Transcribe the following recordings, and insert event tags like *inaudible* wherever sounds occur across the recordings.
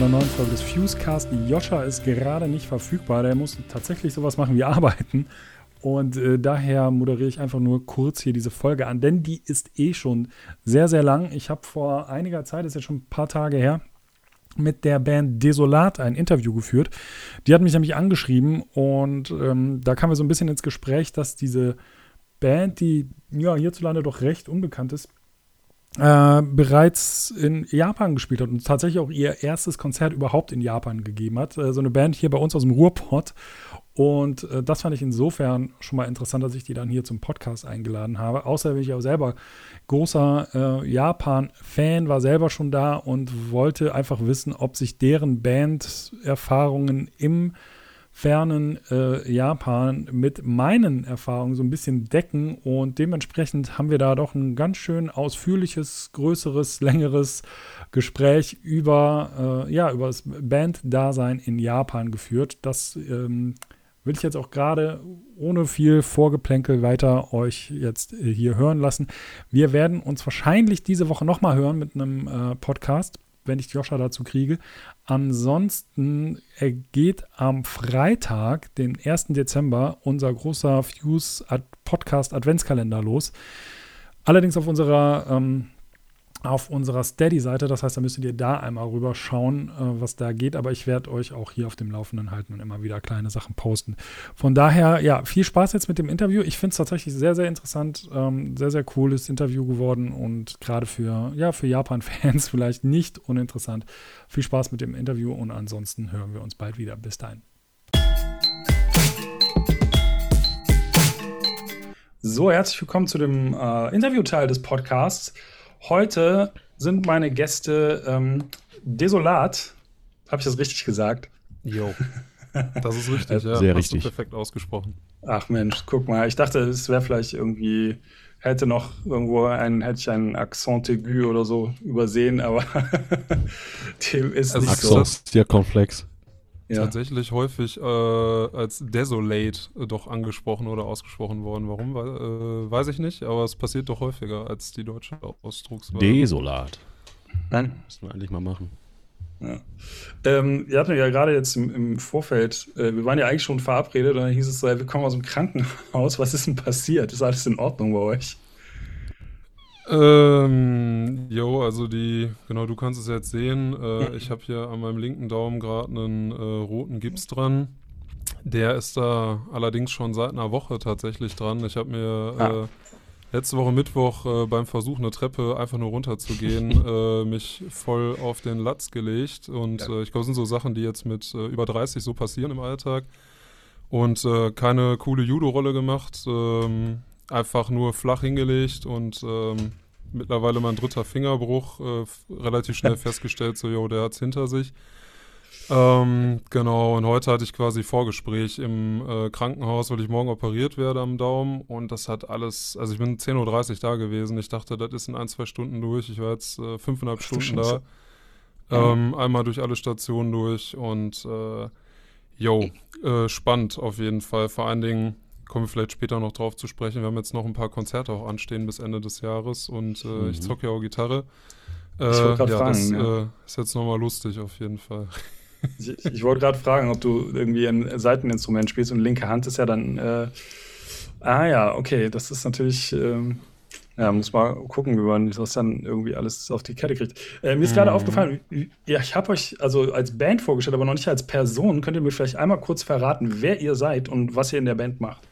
einer neuen Folge des Fusecast. Joscha ist gerade nicht verfügbar, der muss tatsächlich sowas machen wie arbeiten. Und äh, daher moderiere ich einfach nur kurz hier diese Folge an, denn die ist eh schon sehr, sehr lang. Ich habe vor einiger Zeit, ist jetzt schon ein paar Tage her, mit der Band Desolat ein Interview geführt. Die hat mich nämlich angeschrieben und ähm, da kamen wir so ein bisschen ins Gespräch, dass diese Band, die ja hierzulande doch recht unbekannt ist, äh, bereits in Japan gespielt hat und tatsächlich auch ihr erstes Konzert überhaupt in Japan gegeben hat. Äh, so eine Band hier bei uns aus dem Ruhrpott. Und äh, das fand ich insofern schon mal interessant, dass ich die dann hier zum Podcast eingeladen habe. Außer bin ich auch selber großer äh, Japan-Fan, war selber schon da und wollte einfach wissen, ob sich deren Band-Erfahrungen im fernen äh, Japan mit meinen Erfahrungen so ein bisschen decken und dementsprechend haben wir da doch ein ganz schön ausführliches, größeres, längeres Gespräch über, äh, ja, über das Band-Dasein in Japan geführt. Das ähm, will ich jetzt auch gerade ohne viel Vorgeplänkel weiter euch jetzt äh, hier hören lassen. Wir werden uns wahrscheinlich diese Woche nochmal hören mit einem äh, Podcast wenn ich Joscha dazu kriege. Ansonsten geht am Freitag, den 1. Dezember, unser großer Fuse Podcast Adventskalender los. Allerdings auf unserer ähm, auf unserer Steady-Seite. Das heißt, da müsstet ihr da einmal rüber schauen, äh, was da geht. Aber ich werde euch auch hier auf dem Laufenden halten und immer wieder kleine Sachen posten. Von daher, ja, viel Spaß jetzt mit dem Interview. Ich finde es tatsächlich sehr, sehr interessant. Ähm, sehr, sehr cooles Interview geworden und gerade für, ja, für Japan-Fans *laughs* vielleicht nicht uninteressant. Viel Spaß mit dem Interview und ansonsten hören wir uns bald wieder. Bis dahin. So, herzlich willkommen zu dem äh, Interviewteil des Podcasts. Heute sind meine Gäste ähm, Desolat. Habe ich das richtig gesagt? Jo. *laughs* Das ist richtig, ja. Sehr richtig. perfekt ausgesprochen. Ach Mensch, guck mal. Ich dachte, es wäre vielleicht irgendwie, hätte noch irgendwo einen, hätte ich einen Accent aigu oder so übersehen, aber *laughs* dem ist also nicht Accent so. Accent komplex ja. tatsächlich häufig äh, als desolate äh, doch angesprochen oder ausgesprochen worden. Warum, äh, weiß ich nicht, aber es passiert doch häufiger als die deutsche Ausdrucksweise. Desolat. Nein. Müssen wir eigentlich mal machen. Ja. Ähm, wir hatten ja gerade jetzt im, im Vorfeld, äh, wir waren ja eigentlich schon verabredet und dann hieß es so, wir kommen aus dem Krankenhaus, was ist denn passiert? Ist alles in Ordnung bei euch? Ähm, jo, also die, genau, du kannst es jetzt sehen. Äh, ich habe hier an meinem linken Daumen gerade einen äh, roten Gips dran. Der ist da allerdings schon seit einer Woche tatsächlich dran. Ich habe mir ah. äh, letzte Woche Mittwoch äh, beim Versuch, eine Treppe einfach nur runterzugehen, *laughs* äh, mich voll auf den Latz gelegt. Und ja. Äh, ich glaube, das sind so Sachen, die jetzt mit über 30 so passieren im Alltag. Und keine coole Judo-Rolle gemacht. Ähm, einfach nur flach hingelegt und ähm, mittlerweile mein dritter Fingerbruch, äh, relativ schnell *laughs* festgestellt, so, jo, der hat's hinter sich. Ähm, genau, und heute hatte ich quasi Vorgespräch im äh, Krankenhaus, weil ich morgen operiert werde am Daumen. Und das hat alles, also ich bin 10.30 Uhr da gewesen. Ich dachte, das ist in ein, zwei Stunden durch. Ich war jetzt äh, fünfeinhalb Stunden da. Ähm, einmal durch alle Stationen durch und äh, yo, äh, spannend auf jeden Fall. Vor allen Dingen kommen wir vielleicht später noch drauf zu sprechen. Wir haben jetzt noch ein paar Konzerte auch anstehen bis Ende des Jahres und äh, mhm. ich zocke ja auch Gitarre. Äh, ich wollte ja, fragen, das ja. Äh, ist jetzt nochmal lustig auf jeden Fall. Ich, ich wollte gerade fragen, ob du irgendwie ein Seiteninstrument spielst und linke Hand ist ja dann. Äh, ah ja, okay, das ist natürlich. Ähm, ja, muss mal gucken, wie man das dann irgendwie alles auf die Kette kriegt. Äh, mir ist gerade mhm. aufgefallen, ja, ich habe euch also als Band vorgestellt, aber noch nicht als Person. Könnt ihr mir vielleicht einmal kurz verraten, wer ihr seid und was ihr in der Band macht?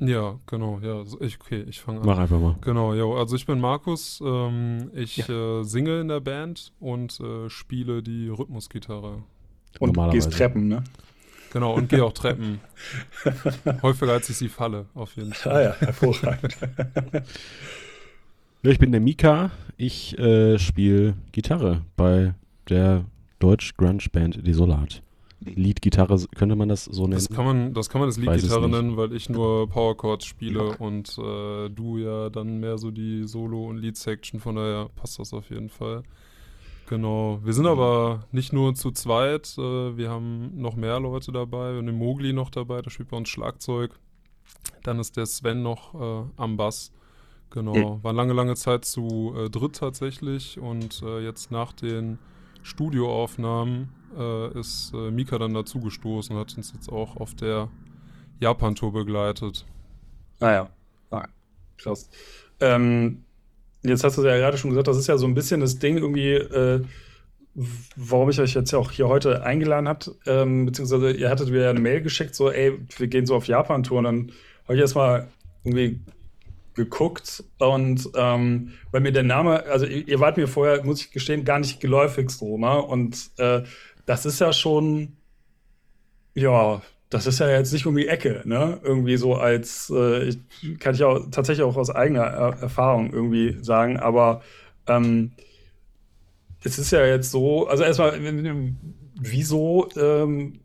Ja, genau, ja. Ich, okay, ich fange an. Mach einfach mal. Genau, ja. Also ich bin Markus, ähm, ich ja. äh, singe in der Band und äh, spiele die Rhythmusgitarre. Und gehst Treppen, ne? Genau, und gehe auch Treppen. *laughs* Häufiger als ich sie falle, auf jeden Fall. Ah ja, hervorragend. ja, ich bin der Mika. Ich äh, spiele Gitarre bei der Deutsch-Grunge-Band Desolat. Lead-Gitarre, könnte man das so nennen? Das kann man das, kann man das Lead-Gitarre nennen, weil ich nur Power Chords spiele und äh, du ja dann mehr so die Solo- und Lead-Section, von daher passt das auf jeden Fall. Genau. Wir sind aber nicht nur zu zweit, äh, wir haben noch mehr Leute dabei. Wir haben den Mogli noch dabei, der spielt bei uns Schlagzeug. Dann ist der Sven noch äh, am Bass. Genau. War lange, lange Zeit zu äh, dritt tatsächlich und äh, jetzt nach den Studioaufnahmen äh, ist äh, Mika dann dazugestoßen und hat uns jetzt auch auf der Japan-Tour begleitet. Ah ja. Ah, krass. Ähm, jetzt hast du ja gerade schon gesagt, das ist ja so ein bisschen das Ding irgendwie, äh, warum ich euch jetzt ja auch hier heute eingeladen habt, ähm, beziehungsweise ihr hattet mir ja eine Mail geschickt, so, ey, wir gehen so auf Japan-Tour und dann habe ich erstmal irgendwie geguckt und ähm, weil mir der Name, also ihr, ihr, wart mir vorher, muss ich gestehen, gar nicht geläufig so, ne? Und äh, das ist ja schon, ja, das ist ja jetzt nicht um die Ecke, ne? Irgendwie so als, äh, ich, kann ich auch tatsächlich auch aus eigener er Erfahrung irgendwie sagen, aber ähm, es ist ja jetzt so, also erstmal, wieso ähm,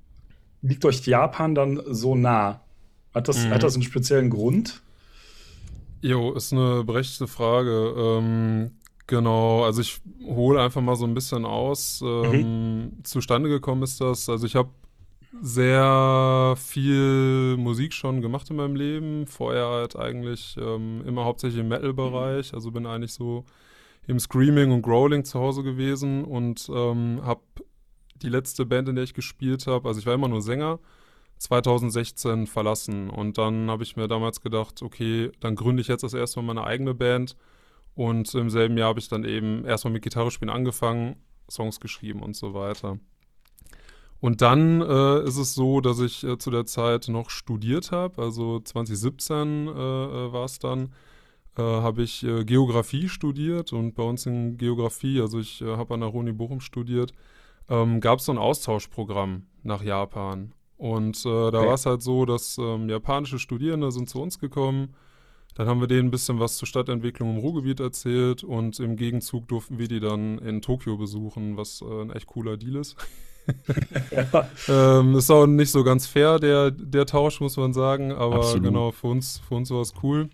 liegt euch Japan dann so nah? Hat das, mhm. hat das einen speziellen Grund? Jo, ist eine berechtigte Frage. Ähm, genau, also ich hole einfach mal so ein bisschen aus. Ähm, mhm. Zustande gekommen ist das, also ich habe sehr viel Musik schon gemacht in meinem Leben. Vorher halt eigentlich ähm, immer hauptsächlich im Metal-Bereich. Also bin eigentlich so im Screaming und Growling zu Hause gewesen und ähm, habe die letzte Band, in der ich gespielt habe, also ich war immer nur Sänger, 2016 verlassen. Und dann habe ich mir damals gedacht, okay, dann gründe ich jetzt das erste Mal meine eigene Band. Und im selben Jahr habe ich dann eben erstmal mit Gitarre spielen angefangen, Songs geschrieben und so weiter. Und dann äh, ist es so, dass ich äh, zu der Zeit noch studiert habe, also 2017 äh, äh war es dann, äh, habe ich äh, Geografie studiert und bei uns in Geografie, also ich habe an der Uni Bochum studiert, ähm, gab es so ein Austauschprogramm nach Japan. Und da okay. war es halt so, dass ähm, japanische Studierende sind zu uns gekommen, dann haben wir denen ein bisschen was zur Stadtentwicklung im Ruhrgebiet erzählt und im Gegenzug durften wir die dann in Tokio besuchen, was ein echt cooler Deal ist. *laughs* *laughs* ähm, ist auch nicht so ganz fair, der, der Tausch, muss man sagen. Aber Absolut. genau, für uns, für uns war es cool.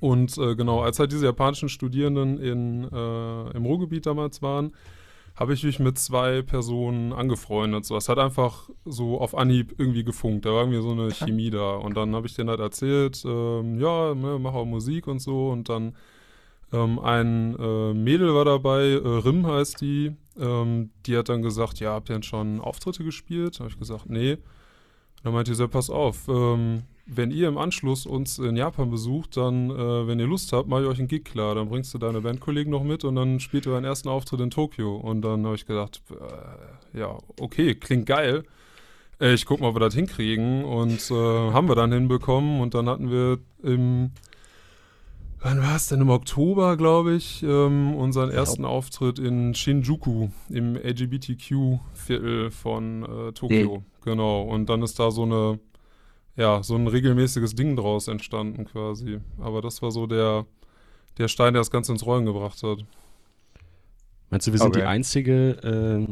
Und äh, genau, als halt diese japanischen Studierenden in, äh, im Ruhrgebiet damals waren, habe ich mich mit zwei Personen angefreundet. So, es hat einfach so auf Anhieb irgendwie gefunkt. Da war irgendwie so eine Chemie da. Und dann habe ich denen halt erzählt, ähm, ja, ne, mache auch Musik und so. Und dann ähm, ein äh, Mädel war dabei, äh, Rim heißt die. Ähm, die hat dann gesagt, ja, habt ihr denn schon Auftritte gespielt? Habe ich gesagt, nee. Dann meinte sie, pass auf, ähm, wenn ihr im Anschluss uns in Japan besucht, dann, äh, wenn ihr Lust habt, mache ich euch einen Gig klar. Dann bringst du deine Bandkollegen noch mit und dann spielt ihr euren ersten Auftritt in Tokio. Und dann habe ich gedacht, äh, ja, okay, klingt geil. Äh, ich guck mal, ob wir das hinkriegen. Und äh, haben wir dann hinbekommen. Und dann hatten wir im wann war es denn? Im Oktober, glaube ich, ähm, unseren ersten Auftritt in Shinjuku, im LGBTQ-Viertel von äh, Tokio. Mhm. Genau. Und dann ist da so eine, ja, so ein regelmäßiges Ding draus entstanden quasi. Aber das war so der, der Stein, der das Ganze ins Rollen gebracht hat. Meinst du, wir sind okay. die einzige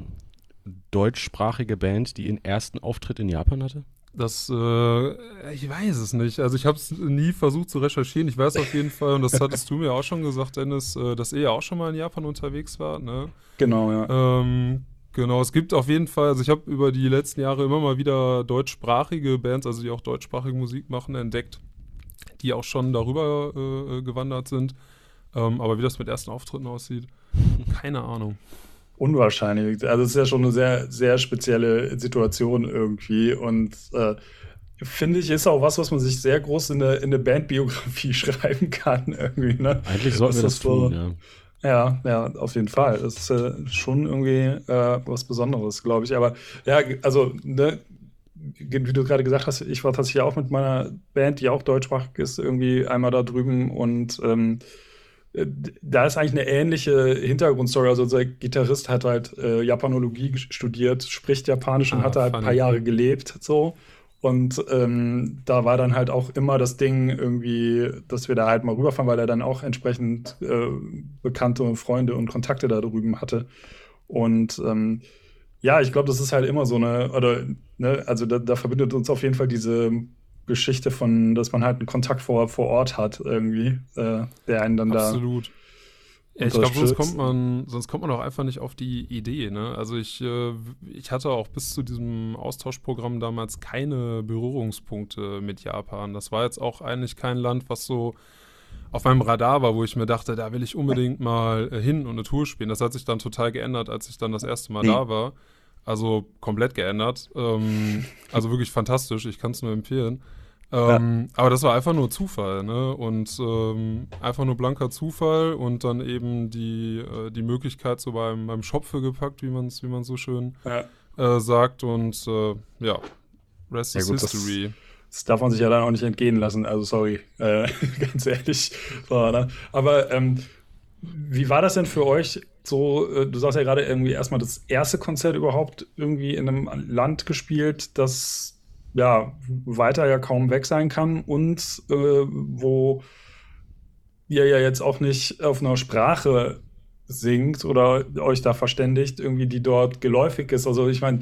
äh, deutschsprachige Band, die ihren ersten Auftritt in Japan hatte? Das, äh, ich weiß es nicht. Also ich habe es nie versucht zu recherchieren. Ich weiß auf jeden Fall, und das hattest du mir auch schon gesagt, Dennis, äh, dass ihr ja auch schon mal in Japan unterwegs wart, ne? Genau, ja. Ähm, genau, es gibt auf jeden Fall, also ich habe über die letzten Jahre immer mal wieder deutschsprachige Bands, also die auch deutschsprachige Musik machen, entdeckt, die auch schon darüber äh, gewandert sind. Ähm, aber wie das mit ersten Auftritten aussieht, keine Ahnung unwahrscheinlich. Also es ist ja schon eine sehr, sehr spezielle Situation irgendwie. Und äh, finde ich, ist auch was, was man sich sehr groß in eine, in eine Bandbiografie *laughs* schreiben kann. Irgendwie, ne? Eigentlich sollten wir das, das tun, ja. Ja, ja, auf jeden Fall. Das ist äh, schon irgendwie äh, was Besonderes, glaube ich. Aber ja, also, ne, wie du gerade gesagt hast, ich war tatsächlich auch mit meiner Band, die auch deutschsprachig ist, irgendwie einmal da drüben und ähm, äh, da ist eigentlich eine ähnliche Hintergrundstory. Also unser Gitarrist hat halt äh, Japanologie studiert, spricht Japanisch und ah, hat da halt ein paar Jahre gelebt. So. Und ähm, da war dann halt auch immer das Ding irgendwie, dass wir da halt mal rüberfahren, weil er dann auch entsprechend äh, Bekannte Freunde und Kontakte da drüben hatte. Und ähm, ja, ich glaube, das ist halt immer so eine, oder, ne, also da, da verbindet uns auf jeden Fall diese Geschichte von, dass man halt einen Kontakt vor, vor Ort hat, irgendwie, äh, der einen dann Absolut. da. Absolut. Ich glaube, sonst kommt man, sonst kommt man auch einfach nicht auf die Idee. Ne? Also ich, äh, ich hatte auch bis zu diesem Austauschprogramm damals keine Berührungspunkte mit Japan. Das war jetzt auch eigentlich kein Land, was so auf meinem Radar war, wo ich mir dachte, da will ich unbedingt mal äh, hin und eine Tour spielen. Das hat sich dann total geändert, als ich dann das erste Mal da war. Also komplett geändert. Ähm, also wirklich fantastisch. Ich kann es nur empfehlen. Ähm, ja. Aber das war einfach nur Zufall, ne? Und ähm, einfach nur blanker Zufall und dann eben die, äh, die Möglichkeit so beim, beim Schopfe gepackt, wie man es wie man so schön ja. äh, sagt. Und äh, ja, Rest ja, is gut, History. Das, das, darf man sich ja dann auch nicht entgehen lassen. Also sorry, äh, *laughs* ganz ehrlich. So, ne? Aber ähm, wie war das denn für euch? So, äh, du sagst ja gerade irgendwie erstmal das erste Konzert überhaupt irgendwie in einem Land gespielt, das ja, weiter ja kaum weg sein kann und äh, wo ihr ja jetzt auch nicht auf einer Sprache singt oder euch da verständigt, irgendwie, die dort geläufig ist. Also ich meine,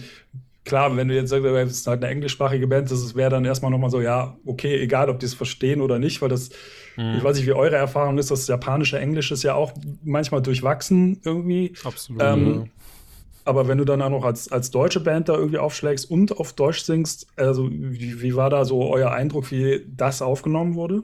klar, wenn du jetzt sagst, es ist halt eine englischsprachige Band, das wäre dann erstmal nochmal so, ja, okay, egal, ob die es verstehen oder nicht, weil das, mhm. ich weiß nicht, wie eure Erfahrung ist, das japanische Englisch ist ja auch manchmal durchwachsen irgendwie. Absolut. Ähm, aber wenn du dann auch noch als, als deutsche Band da irgendwie aufschlägst und auf Deutsch singst, also wie, wie war da so euer Eindruck, wie das aufgenommen wurde?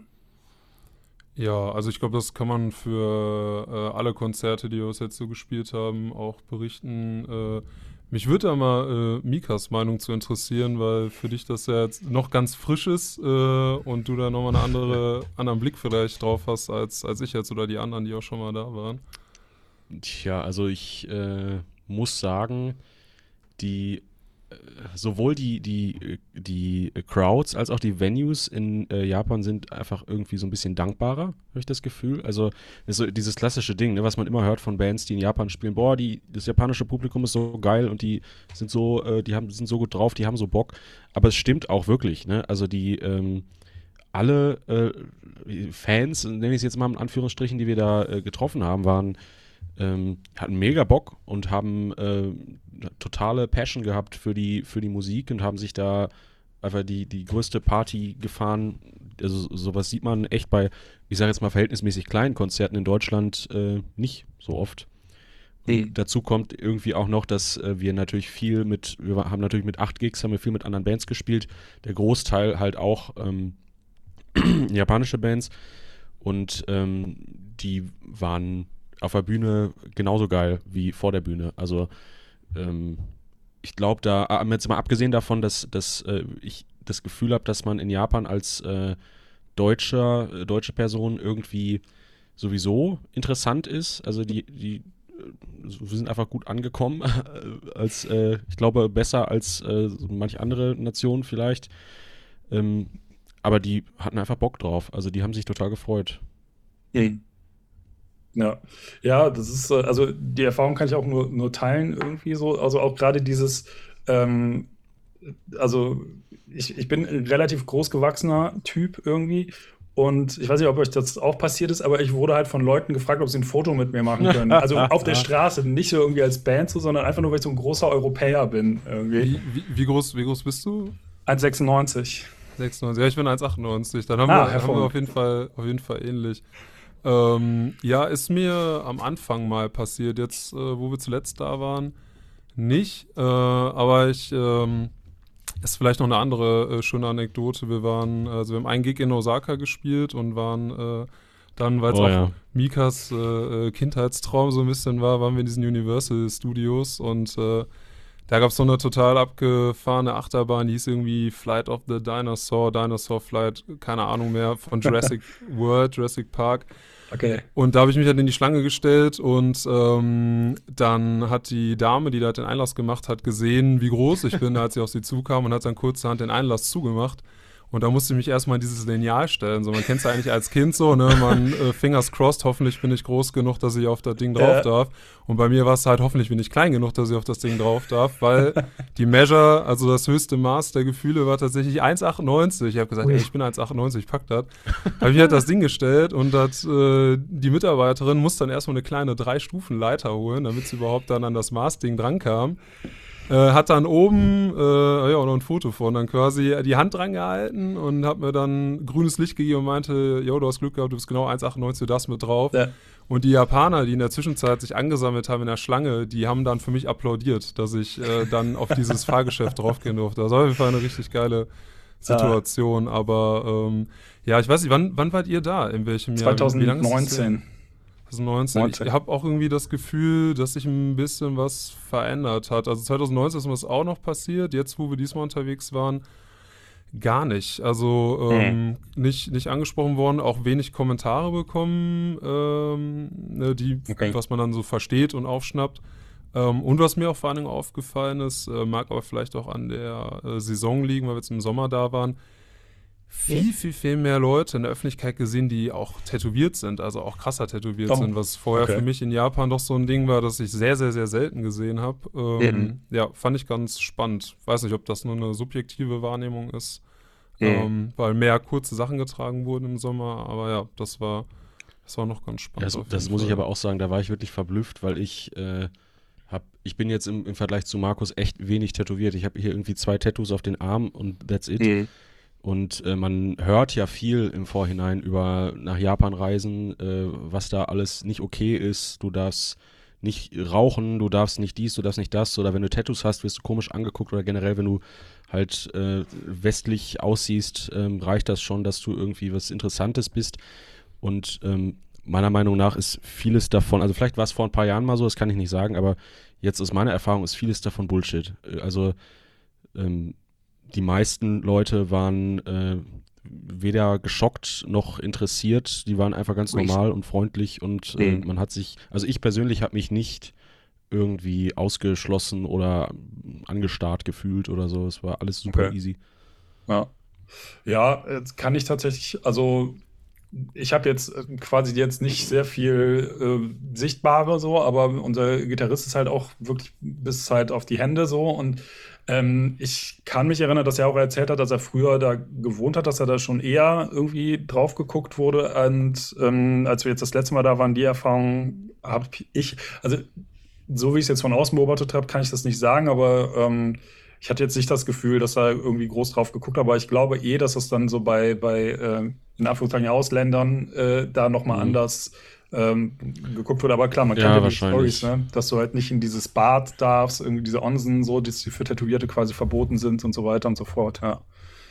Ja, also ich glaube, das kann man für äh, alle Konzerte, die wir jetzt so gespielt haben, auch berichten. Äh, mich würde da mal äh, Mikas Meinung zu interessieren, weil für dich das ja jetzt noch ganz frisch ist äh, und du da nochmal einen andere, *laughs* anderen Blick vielleicht drauf hast als, als ich jetzt oder die anderen, die auch schon mal da waren. Tja, also ich äh, muss sagen, die äh, sowohl die, die, die Crowds als auch die Venues in äh, Japan sind einfach irgendwie so ein bisschen dankbarer, habe ich das Gefühl. Also so dieses klassische Ding, ne, was man immer hört von Bands, die in Japan spielen, boah, die, das japanische Publikum ist so geil und die sind so, äh, die haben, sind so gut drauf, die haben so Bock. Aber es stimmt auch wirklich, ne? Also die ähm, alle äh, Fans, nenne ich es jetzt mal in Anführungsstrichen, die wir da äh, getroffen haben, waren ähm, hatten mega Bock und haben äh, totale Passion gehabt für die, für die Musik und haben sich da einfach die, die größte Party gefahren. Also sowas sieht man echt bei, ich sage jetzt mal, verhältnismäßig kleinen Konzerten in Deutschland äh, nicht so oft. Nee. Dazu kommt irgendwie auch noch, dass äh, wir natürlich viel mit, wir haben natürlich mit 8 Gigs, haben wir viel mit anderen Bands gespielt. Der Großteil halt auch ähm, *clears throat* japanische Bands. Und ähm, die waren auf der Bühne genauso geil wie vor der Bühne. Also ähm, ich glaube, da, ah, jetzt mal abgesehen davon, dass, dass äh, ich das Gefühl habe, dass man in Japan als äh, deutscher, äh, deutsche Person irgendwie sowieso interessant ist. Also die, die äh, sind einfach gut angekommen, *laughs* als äh, ich glaube besser als äh, manche andere Nationen vielleicht. Ähm, aber die hatten einfach Bock drauf. Also die haben sich total gefreut. Mhm. Ja, ja, das ist, äh, also die Erfahrung kann ich auch nur, nur teilen irgendwie so. Also auch gerade dieses, ähm, also ich, ich bin ein relativ großgewachsener Typ irgendwie. Und ich weiß nicht, ob euch das auch passiert ist, aber ich wurde halt von Leuten gefragt, ob sie ein Foto mit mir machen können. *laughs* Also auf der Straße, nicht so irgendwie als Band so, sondern einfach nur, weil ich so ein großer Europäer bin. Irgendwie. Wie, wie, wie groß, wie groß bist du? 1,96. 96, ja, ich bin 1,98. Dann haben, ah, wir, haben wir auf jeden Fall, auf jeden Fall ähnlich. Ähm, ja, ist mir am Anfang mal passiert, jetzt, äh, wo wir zuletzt da waren, nicht. Äh, aber ich, ähm, ist vielleicht noch eine andere äh, schöne Anekdote. Wir waren, also wir haben einen Gig in Osaka gespielt und waren äh, dann, weil es oh, auch ja. Mikas äh, äh, Kindheitstraum so ein bisschen war, waren wir in diesen Universal Studios und da gab es so eine total abgefahrene Achterbahn, die hieß irgendwie Flight of the Dinosaur, Dinosaur Flight, keine Ahnung mehr, von *laughs* Jurassic World, Jurassic Park. Okay. Und da habe ich mich dann in die Schlange gestellt und ähm, dann hat die Dame, die da den Einlass gemacht hat, gesehen, wie groß ich bin, als sie auf sie zukam und hat dann kurzerhand den Einlass zugemacht. Und da musste ich mich erstmal in dieses Lineal stellen. So, man kennt es ja eigentlich als Kind so, ne? Man *laughs* äh, fingers crossed, hoffentlich bin ich groß genug, dass ich auf das Ding drauf äh. darf. Und bei mir war es halt, hoffentlich bin ich klein genug, dass ich auf das Ding drauf darf, weil *laughs* die Measure, also das höchste Maß der Gefühle war tatsächlich 1,98. Ich habe gesagt, ey, ich bin 1,98, ich pack das. habe ich halt das Ding gestellt und dat, äh, die Mitarbeiterin muss dann erstmal eine kleine drei Stufen Leiter holen, damit sie überhaupt dann an das Maßding drankam. Äh, hat dann oben äh, ja, noch ein Foto von, dann quasi die Hand dran gehalten und hat mir dann grünes Licht gegeben und meinte, yo, du hast Glück gehabt, du bist genau 1,98, du darfst mit drauf. Ja. Und die Japaner, die in der Zwischenzeit sich angesammelt haben in der Schlange, die haben dann für mich applaudiert, dass ich äh, dann auf *laughs* dieses Fahrgeschäft draufgehen durfte. Das war auf jeden Fall eine richtig geile Situation. Ah. Aber ähm, ja, ich weiß nicht, wann, wann wart ihr da? In welchem Jahr? 2019. 2019. Ich habe auch irgendwie das Gefühl, dass sich ein bisschen was verändert hat. Also 2019 ist mir auch noch passiert. Jetzt, wo wir diesmal unterwegs waren, gar nicht. Also ähm, mhm. nicht, nicht angesprochen worden, auch wenig Kommentare bekommen, ähm, ne, die, okay. was man dann so versteht und aufschnappt. Ähm, und was mir auch vor allen Dingen aufgefallen ist, äh, mag aber vielleicht auch an der äh, Saison liegen, weil wir jetzt im Sommer da waren, viel, viel, viel mehr Leute in der Öffentlichkeit gesehen, die auch tätowiert sind, also auch krasser tätowiert oh. sind, was vorher okay. für mich in Japan doch so ein Ding war, das ich sehr, sehr, sehr selten gesehen habe. Ähm, ja, fand ich ganz spannend. Weiß nicht, ob das nur eine subjektive Wahrnehmung ist, mhm. ähm, weil mehr kurze Sachen getragen wurden im Sommer, aber ja, das war, das war noch ganz spannend. Ja, das, das muss ich aber auch sagen, da war ich wirklich verblüfft, weil ich äh, hab, ich bin jetzt im, im, Vergleich zu Markus echt wenig tätowiert. Ich habe hier irgendwie zwei Tattoos auf den Arm und that's it. Mhm. Und äh, man hört ja viel im Vorhinein über nach Japan reisen, äh, was da alles nicht okay ist. Du darfst nicht rauchen, du darfst nicht dies, du darfst nicht das. Oder wenn du Tattoos hast, wirst du komisch angeguckt. Oder generell, wenn du halt äh, westlich aussiehst, ähm, reicht das schon, dass du irgendwie was Interessantes bist. Und ähm, meiner Meinung nach ist vieles davon, also vielleicht war es vor ein paar Jahren mal so, das kann ich nicht sagen, aber jetzt aus meiner Erfahrung ist vieles davon Bullshit. Äh, also ähm, die meisten Leute waren äh, weder geschockt noch interessiert. Die waren einfach ganz normal und freundlich und äh, mhm. man hat sich, also ich persönlich habe mich nicht irgendwie ausgeschlossen oder angestarrt gefühlt oder so. Es war alles super okay. easy. Ja. Ja, jetzt kann ich tatsächlich, also ich habe jetzt quasi jetzt nicht sehr viel äh, Sichtbare so, aber unser Gitarrist ist halt auch wirklich bis halt auf die Hände so und ähm, ich kann mich erinnern, dass er auch erzählt hat, dass er früher da gewohnt hat, dass er da schon eher irgendwie drauf geguckt wurde. Und ähm, als wir jetzt das letzte Mal da waren, die Erfahrung habe ich, also so wie ich es jetzt von außen beobachtet habe, kann ich das nicht sagen, aber ähm, ich hatte jetzt nicht das Gefühl, dass er irgendwie groß drauf geguckt hat, aber ich glaube eh, dass es dann so bei, bei äh, in Anführungszeichen Ausländern äh, da nochmal mhm. anders ähm, geguckt wurde. Aber klar, man kennt ja, ja die Storys, ne? dass du halt nicht in dieses Bad darfst, irgendwie diese Onsen, so, die für Tätowierte quasi verboten sind und so weiter und so fort. Ja,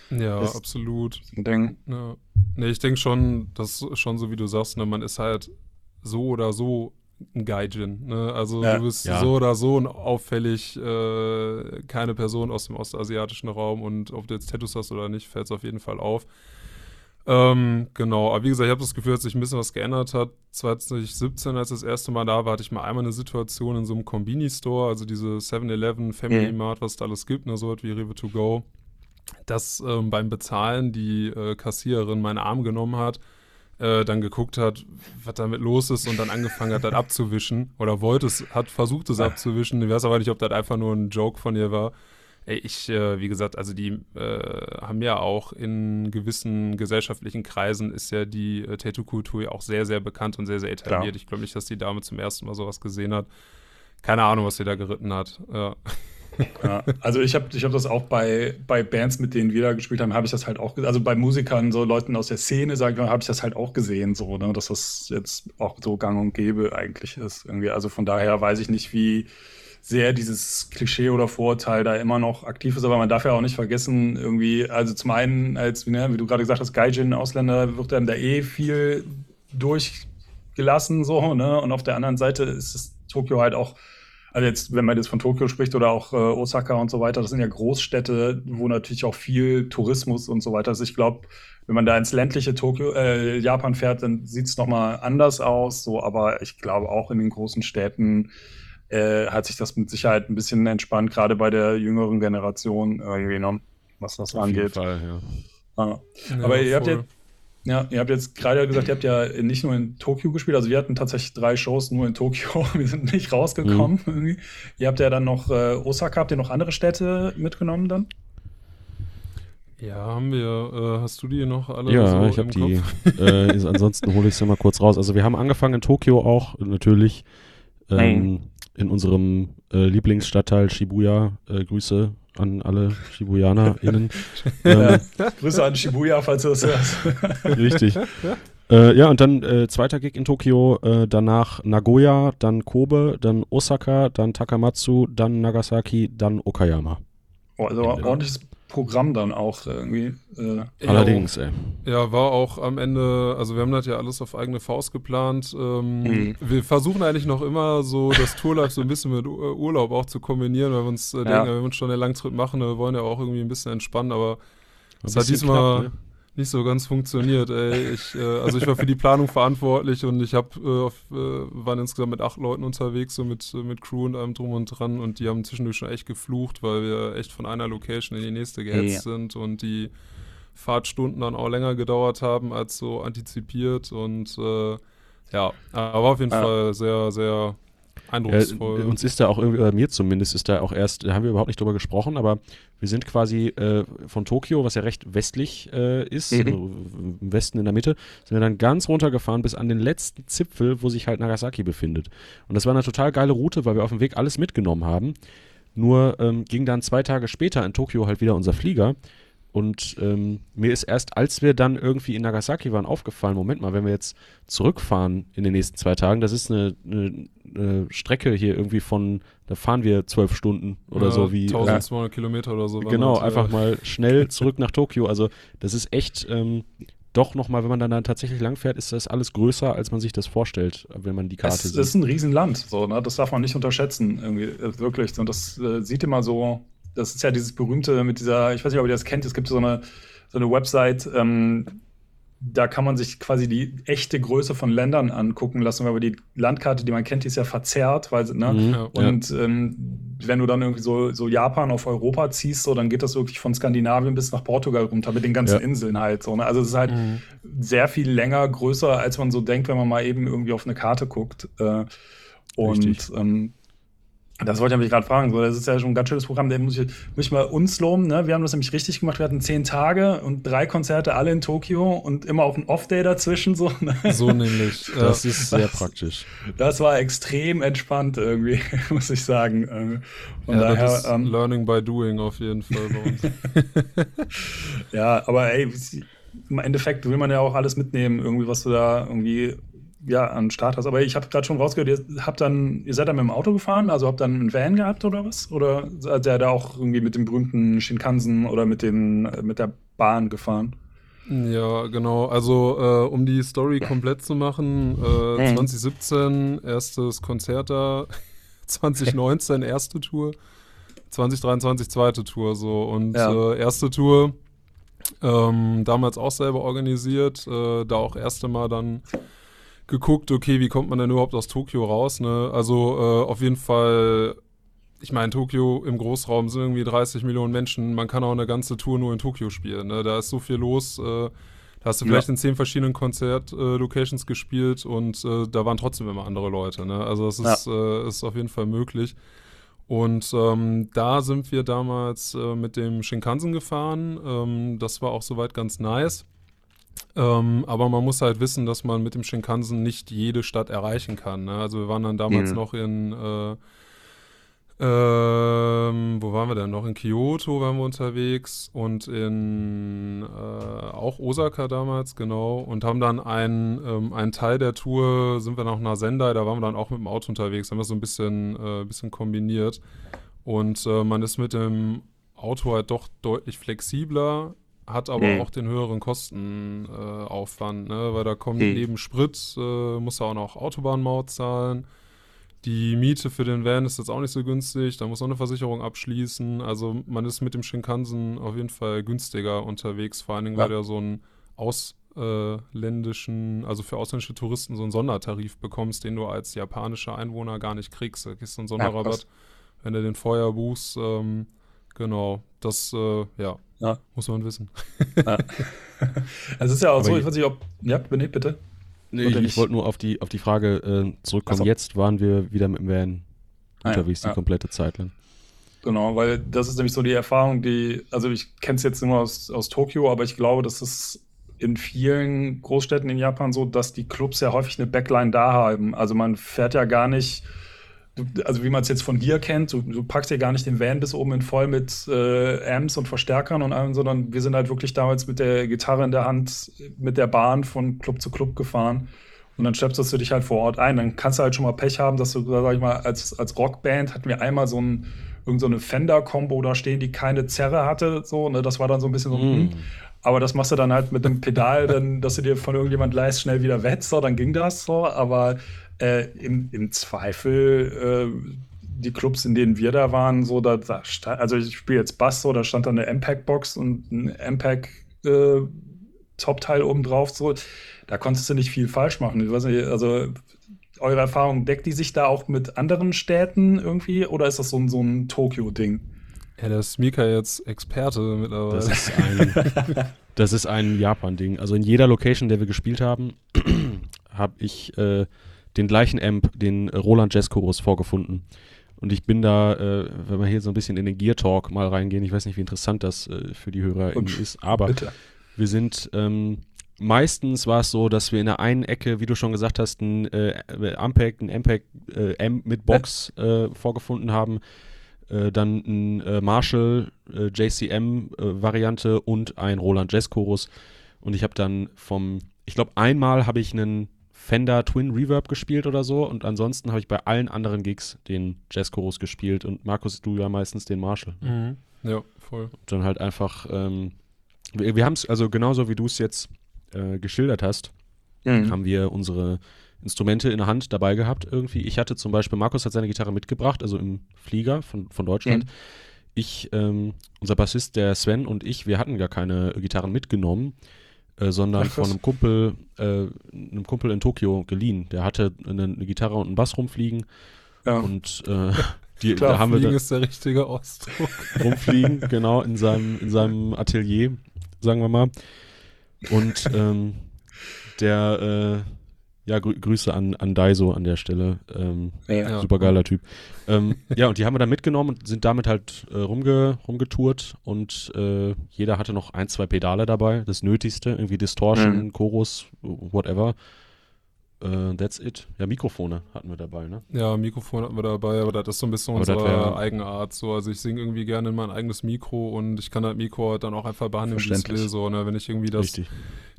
ja das absolut. Ding. Ja. Nee, ich denke schon, dass schon so wie du sagst, ne, man ist halt so oder so ein Gaijin. Ne? Also ja. du bist ja. so oder so auffällig äh, keine Person aus dem ostasiatischen Raum und ob du jetzt Tattoos hast oder nicht, fällt es auf jeden Fall auf. Ähm, genau, aber wie gesagt, ich habe das Gefühl, dass sich ein bisschen was geändert hat. 2017, als ich das erste Mal da war, hatte ich mal einmal eine Situation in so einem Combini-Store, also diese 7-Eleven, Family mhm. Mart, was da alles gibt, ne, so was wie Rewe to go, dass ähm, beim Bezahlen die äh, Kassiererin meinen Arm genommen hat, äh, dann geguckt hat, was damit los ist und dann angefangen hat, das *laughs* abzuwischen oder wollte es, hat versucht es abzuwischen. Ich weiß aber nicht, ob das einfach nur ein Joke von ihr war. Ey, ich, äh, wie gesagt, also die äh, haben ja auch in gewissen gesellschaftlichen Kreisen ist ja die äh, Tattoo-Kultur ja auch sehr, sehr bekannt und sehr, sehr etabliert. Klar. Ich glaube nicht, dass die Dame zum ersten Mal sowas gesehen hat. Keine Ahnung, was sie da geritten hat. Ja. Ja, also ich habe ich hab das auch bei, bei Bands, mit denen wir da gespielt haben, habe ich das halt auch, also bei Musikern, so Leuten aus der Szene, sag ich mal, habe ich das halt auch gesehen, so, ne, dass das jetzt auch so gang und gäbe eigentlich ist. Irgendwie. Also von daher weiß ich nicht, wie, sehr dieses Klischee oder Vorurteil da immer noch aktiv ist, aber man darf ja auch nicht vergessen, irgendwie, also zum einen, als, ne, wie du gerade gesagt hast, Gaijin, Ausländer, wird einem da eh viel durchgelassen, so, ne? Und auf der anderen Seite ist es Tokio halt auch, also jetzt, wenn man jetzt von Tokio spricht oder auch äh, Osaka und so weiter, das sind ja Großstädte, wo natürlich auch viel Tourismus und so weiter ist. Ich glaube, wenn man da ins ländliche Tokio, äh, Japan fährt, dann sieht es nochmal anders aus, so, aber ich glaube auch in den großen Städten äh, hat sich das mit Sicherheit ein bisschen entspannt, gerade bei der jüngeren Generation, äh, genommen, was das Auf angeht. Fall, ja. Ah. Ja, Aber ihr habt ja, ja, ihr habt jetzt gerade gesagt, ihr habt ja nicht nur in Tokio gespielt, also wir hatten tatsächlich drei Shows nur in Tokio, *laughs* wir sind nicht rausgekommen. Mhm. Ihr habt ja dann noch äh, Osaka, habt ihr noch andere Städte mitgenommen dann? Ja, haben wir. Äh, hast du die noch alle? Ja, so ich habe die. Äh, ansonsten hole ich sie mal kurz raus. Also wir haben angefangen in Tokio auch, natürlich. Ähm, in unserem äh, Lieblingsstadtteil Shibuya. Äh, Grüße an alle ShibuyanerInnen. *laughs* ähm, Grüße an Shibuya, falls du das hörst. *laughs* Richtig. Äh, ja, und dann äh, zweiter Gig in Tokio, äh, danach Nagoya, dann Kobe, dann Osaka, dann Takamatsu, dann Nagasaki, dann Okayama. Oh, also ordentliches Programm dann auch irgendwie. Äh, Allerdings, ey. Ja, war auch am Ende, also wir haben das ja alles auf eigene Faust geplant. Ähm, mhm. Wir versuchen eigentlich noch immer so das Tourlife so ein bisschen mit Urlaub auch zu kombinieren, weil wir uns äh, ja. denken, wenn wir uns schon einen Langtrip machen, wir wollen ja auch irgendwie ein bisschen entspannen, aber es hat diesmal knapp, ne? Nicht so ganz funktioniert. Ey. Ich, äh, also ich war für die Planung verantwortlich und ich hab, äh, auf, äh, waren insgesamt mit acht Leuten unterwegs, so mit, mit Crew und allem drum und dran und die haben zwischendurch schon echt geflucht, weil wir echt von einer Location in die nächste gehetzt ja. sind und die Fahrtstunden dann auch länger gedauert haben als so antizipiert und äh, ja, aber auf jeden. Fall sehr, sehr Eindrucksvoll. Ja, uns ist da auch irgendwie, oder mir zumindest, ist da auch erst, da haben wir überhaupt nicht drüber gesprochen, aber wir sind quasi äh, von Tokio, was ja recht westlich äh, ist, mhm. also im Westen in der Mitte, sind wir dann ganz runtergefahren bis an den letzten Zipfel, wo sich halt Nagasaki befindet. Und das war eine total geile Route, weil wir auf dem Weg alles mitgenommen haben. Nur ähm, ging dann zwei Tage später in Tokio halt wieder unser Flieger. Und ähm, mir ist erst, als wir dann irgendwie in Nagasaki waren, aufgefallen, Moment mal, wenn wir jetzt zurückfahren in den nächsten zwei Tagen, das ist eine, eine, eine Strecke hier irgendwie von, da fahren wir zwölf Stunden oder ja, so wie. 1200 äh, Kilometer oder so. Genau, das, einfach ja. mal schnell zurück nach Tokio. Also das ist echt ähm, doch nochmal, wenn man dann, dann tatsächlich langfährt, ist das alles größer, als man sich das vorstellt, wenn man die Karte sieht. Es ist ein Riesenland, so, ne? das darf man nicht unterschätzen, irgendwie, äh, wirklich. Und das äh, sieht immer so das ist ja dieses berühmte mit dieser, ich weiß nicht, ob ihr das kennt, es gibt so eine, so eine Website, ähm, da kann man sich quasi die echte Größe von Ländern angucken lassen, aber die Landkarte, die man kennt, die ist ja verzerrt, weil, ne? Mhm, ja. Und ähm, wenn du dann irgendwie so, so Japan auf Europa ziehst, so, dann geht das wirklich von Skandinavien bis nach Portugal runter mit den ganzen ja. Inseln halt. So, ne? Also es ist halt mhm. sehr viel länger, größer, als man so denkt, wenn man mal eben irgendwie auf eine Karte guckt. Äh, und ähm, das wollte ich mich gerade fragen. So, das ist ja schon ein ganz schönes Programm. Da muss ich, muss ich mal uns loben. Ne? Wir haben das nämlich richtig gemacht. Wir hatten zehn Tage und drei Konzerte, alle in Tokio und immer auch ein Off-Day dazwischen. So, ne? so nämlich. *laughs* Das ja. ist sehr das, praktisch. Das war extrem entspannt irgendwie, *laughs* muss ich sagen. Äh, von ja, daher, das ist ähm, Learning by Doing auf jeden Fall bei uns. *laughs* ja, aber ey, im Endeffekt will man ja auch alles mitnehmen, irgendwie, was du da irgendwie ja, an Start hast. Aber ich habe gerade schon rausgehört, ihr habt dann, ihr seid dann mit dem Auto gefahren, also habt dann einen Van gehabt oder was? Oder seid ihr da auch irgendwie mit dem berühmten Shinkansen oder mit, den, mit der Bahn gefahren? Ja, genau. Also, äh, um die Story komplett zu machen, äh, mhm. 2017 erstes Konzert da, *laughs* 2019 erste Tour, 2023 zweite Tour so. Und ja. äh, erste Tour ähm, damals auch selber organisiert, äh, da auch erste Mal dann geguckt, okay, wie kommt man denn überhaupt aus Tokio raus? Ne? Also äh, auf jeden Fall, ich meine, Tokio im Großraum sind irgendwie 30 Millionen Menschen. Man kann auch eine ganze Tour nur in Tokio spielen. Ne? Da ist so viel los. Äh, da hast du vielleicht ja. in zehn verschiedenen Konzert-Locations äh, gespielt und äh, da waren trotzdem immer andere Leute. Ne? Also es ist, ja. Äh, ist auf jeden Fall möglich. Und ähm, da sind wir damals äh, mit dem Shinkansen gefahren. Ähm, das war auch soweit ganz nice. Ähm, aber man muss halt wissen, dass man mit dem Shinkansen nicht jede Stadt erreichen kann. Ne? Also wir waren dann damals mhm. noch in, äh, ähm, wo waren wir denn noch? In Kyoto waren wir unterwegs und in äh, auch Osaka damals, genau. Und haben dann einen, ähm, einen Teil der Tour, sind wir noch nach Sendai, da waren wir dann auch mit dem Auto unterwegs, haben wir so ein bisschen, äh, bisschen kombiniert. Und äh, man ist mit dem Auto halt doch deutlich flexibler hat aber mhm. auch den höheren Kostenaufwand, äh, ne? weil da kommt mhm. neben Sprit, äh, muss er auch noch Autobahnmaut zahlen. Die Miete für den Van ist jetzt auch nicht so günstig, da muss auch eine Versicherung abschließen. Also man ist mit dem Shinkansen auf jeden Fall günstiger unterwegs, vor allen Dingen, ja. weil du so einen ausländischen, also für ausländische Touristen so einen Sondertarif bekommst, den du als japanischer Einwohner gar nicht kriegst. Da kriegst du einen Sonderrabatt, ja, wenn du den vorher buchst. Ähm, genau, das, äh, ja, ja. Muss man wissen. Ja. *laughs* es ist ja auch Aber so, ich weiß nicht, ob. Ja, bitte. Nee, ich, ich wollte nur auf die, auf die Frage äh, zurückkommen. So. Jetzt waren wir wieder mit dem Van unterwegs ah, ja. die komplette Zeit lang. Genau, weil das ist nämlich so die Erfahrung, die, also ich kenne es jetzt nur aus, aus Tokio, aber ich glaube, das ist in vielen Großstädten in Japan so, dass die Clubs ja häufig eine Backline da haben. Also man fährt ja gar nicht also wie man es jetzt von dir kennt, du, du, packst ja gar nicht den Van bis oben in voll mit äh, Amps und Verstärkern und allem, sondern wir sind halt wirklich damals mit der Gitarre in der Hand mit der Bahn von Club zu Club gefahren und dann stöpselst du dich halt vor Ort ein. Dann kannst du halt schon mal Pech haben, dass du, sag ich mal, als, als Rockband hatten wir einmal so, ein, irgend so eine Fender-Kombo da stehen, die keine Zerre hatte. So, ne? Das war dann so ein bisschen so, mm. aber das machst du dann halt mit dem Pedal, dann, dass du dir von irgendjemand leist, schnell wieder wetzt, so, dann ging das so. Aber äh, im, im Zweifel, äh, die Clubs, in denen wir da waren, so, da, da stand, also ich spiele jetzt Bass, so, da stand dann eine MPAC-Box und ein MPAC-Top-Teil äh, oben drauf, so da konntest du nicht viel falsch machen. Ich weiß nicht, also eure Erfahrung, deckt die sich da auch mit anderen Städten irgendwie oder ist das so ein, so ein Tokio-Ding? Ja, der ist Mika jetzt Experte mittlerweile. Das ist ein, *laughs* das ist ein Japan-Ding. Also in jeder Location, der wir gespielt haben, *clears throat* habe ich äh, den gleichen Amp, den Roland Jazz Chorus, vorgefunden. Und ich bin da, äh, wenn wir hier so ein bisschen in den Gear Talk mal reingehen, ich weiß nicht, wie interessant das äh, für die Hörer ist, aber Bitte. wir sind ähm, meistens war es so, dass wir in der einen Ecke, wie du schon gesagt hast, ein äh, Ampeg, ein Ampeg äh, M mit Box äh, vorgefunden haben. Äh, dann ein äh, Marshall äh, JCM-Variante und ein Roland Jazz Chorus. Und ich habe dann vom, ich glaube, einmal habe ich einen Fender Twin Reverb gespielt oder so und ansonsten habe ich bei allen anderen Gigs den Jazz Chorus gespielt und Markus, du ja meistens den Marshall. Mhm. Ja, voll. Und dann halt einfach, ähm, wir, wir haben es, also genauso wie du es jetzt äh, geschildert hast, mhm. haben wir unsere Instrumente in der Hand dabei gehabt irgendwie. Ich hatte zum Beispiel, Markus hat seine Gitarre mitgebracht, also im Flieger von, von Deutschland. Mhm. Ich, ähm, unser Bassist, der Sven und ich, wir hatten gar keine Gitarren mitgenommen, äh, sondern Ach, von einem Kumpel, äh, einem Kumpel in Tokio geliehen. Der hatte eine, eine Gitarre und einen Bass rumfliegen. Ja. Und äh, *laughs* die, Klar, da haben fliegen wir da, ist der richtige Ausdruck. *laughs* Rumfliegen, genau, in seinem, in seinem Atelier, sagen wir mal. Und ähm, der, äh, ja, grü Grüße an, an Daiso an der Stelle. Ähm, ja. Super geiler Typ. Ähm, ja, und die haben wir dann mitgenommen und sind damit halt äh, rumge rumgetourt und äh, jeder hatte noch ein, zwei Pedale dabei, das Nötigste, irgendwie Distortion, mhm. Chorus, whatever. Uh, that's it. Ja, Mikrofone hatten wir dabei, ne? Ja, Mikrofone hatten wir dabei, aber das ist so ein bisschen aber unsere Eigenart. So. Also ich singe irgendwie gerne in mein eigenes Mikro und ich kann das Mikro halt dann auch einfach behandeln, wie ich will. So, ne? Wenn ich irgendwie das Richtig.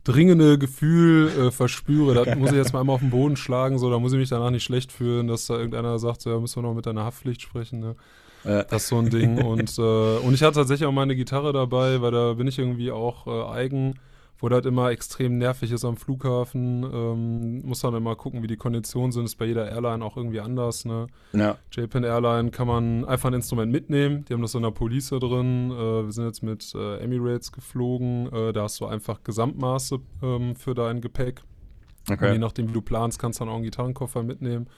Dringende Gefühl äh, verspüre, das *laughs* muss ich jetzt mal einmal auf den Boden schlagen, so, da muss ich mich danach nicht schlecht fühlen, dass da irgendeiner sagt, so, ja, müssen wir noch mit deiner Haftpflicht sprechen, ne? Ja. Das ist so ein Ding. *laughs* und, äh, und ich hatte tatsächlich auch meine Gitarre dabei, weil da bin ich irgendwie auch äh, eigen das halt immer extrem nervig ist am Flughafen. Ähm, muss dann immer gucken, wie die Konditionen sind. Ist bei jeder Airline auch irgendwie anders. Ne? Ja. Japan Airline kann man einfach ein Instrument mitnehmen. Die haben das in der Police drin. Äh, wir sind jetzt mit äh, Emirates geflogen. Äh, da hast du einfach Gesamtmaße ähm, für dein Gepäck. Okay. Und je nachdem, wie du planst, kannst du dann auch einen Gitarrenkoffer mitnehmen.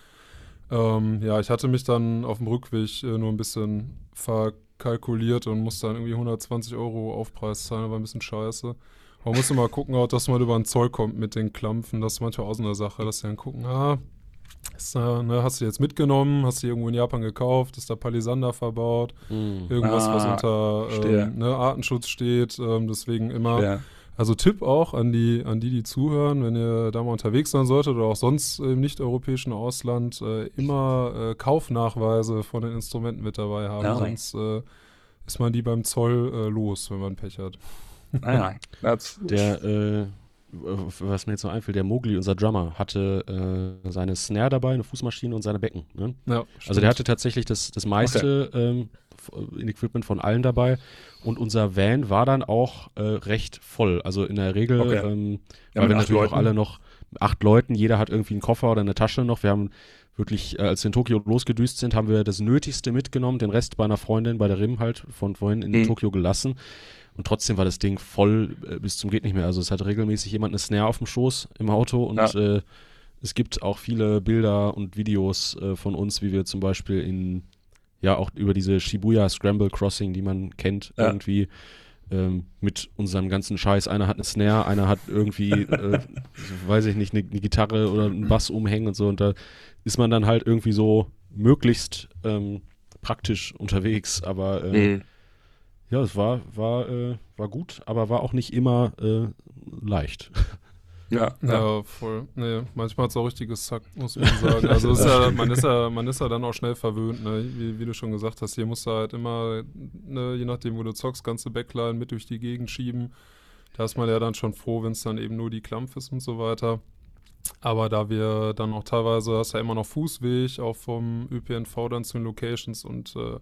Ähm, ja, ich hatte mich dann auf dem Rückweg äh, nur ein bisschen verkalkuliert und musste dann irgendwie 120 Euro Aufpreis zahlen. War ein bisschen scheiße. Man muss immer gucken, auch, dass man über den Zoll kommt mit den Klampfen. Das ist manchmal auch so eine Sache, dass sie dann gucken, ah, ist, äh, ne, hast du jetzt mitgenommen, hast du irgendwo in Japan gekauft, ist da Palisander verbaut, mm. irgendwas, ah, was unter ähm, ne, Artenschutz steht. Ähm, deswegen immer. Stehe. Also Tipp auch an die, an die, die zuhören, wenn ihr da mal unterwegs sein solltet oder auch sonst im nicht-europäischen Ausland, äh, immer äh, Kaufnachweise von den Instrumenten mit dabei haben, ja, sonst äh, ist man die beim Zoll äh, los, wenn man Pech hat. Ah, ja. der, äh, was mir jetzt noch einfällt, der Mogli, unser Drummer, hatte äh, seine Snare dabei, eine Fußmaschine und seine Becken. Ne? Ja, also der hatte tatsächlich das, das meiste okay. ähm, Equipment von allen dabei. Und unser Van war dann auch äh, recht voll. Also in der Regel, okay. ähm, ja, weil wir natürlich Leuten. auch alle noch acht Leuten, jeder hat irgendwie einen Koffer oder eine Tasche noch. Wir haben wirklich, äh, als wir in Tokio losgedüst sind, haben wir das Nötigste mitgenommen, den Rest bei einer Freundin bei der RIM halt von vorhin in mhm. Tokio gelassen. Und trotzdem war das Ding voll äh, bis zum geht nicht mehr. Also es hat regelmäßig jemand eine Snare auf dem Schoß im Auto und ja. äh, es gibt auch viele Bilder und Videos äh, von uns, wie wir zum Beispiel in, ja, auch über diese Shibuya Scramble Crossing, die man kennt, ja. irgendwie ähm, mit unserem ganzen Scheiß. Einer hat eine Snare, einer hat irgendwie, äh, *laughs* weiß ich nicht, eine, eine, Gitarre oder einen Bass umhängen und so. Und da ist man dann halt irgendwie so möglichst ähm, praktisch unterwegs, aber äh, mhm ja, es war, war, äh, war gut, aber war auch nicht immer äh, leicht. *laughs* Ja, ja, ja, voll. Nee, manchmal hat es auch richtiges Zack, muss man sagen. *laughs* Also ist ja, man, ist ja, man ist ja dann auch schnell verwöhnt, ne? wie, wie du schon gesagt hast. Hier musst du halt immer, ne, je nachdem, wo du zockst, ganze Backline mit durch die Gegend schieben. Da ist man ja dann schon froh, wenn es dann eben nur die Klampf ist und so weiter. Aber da wir dann auch teilweise, hast ja immer noch Fußweg, auch vom ÖPNV dann zu den Locations und äh,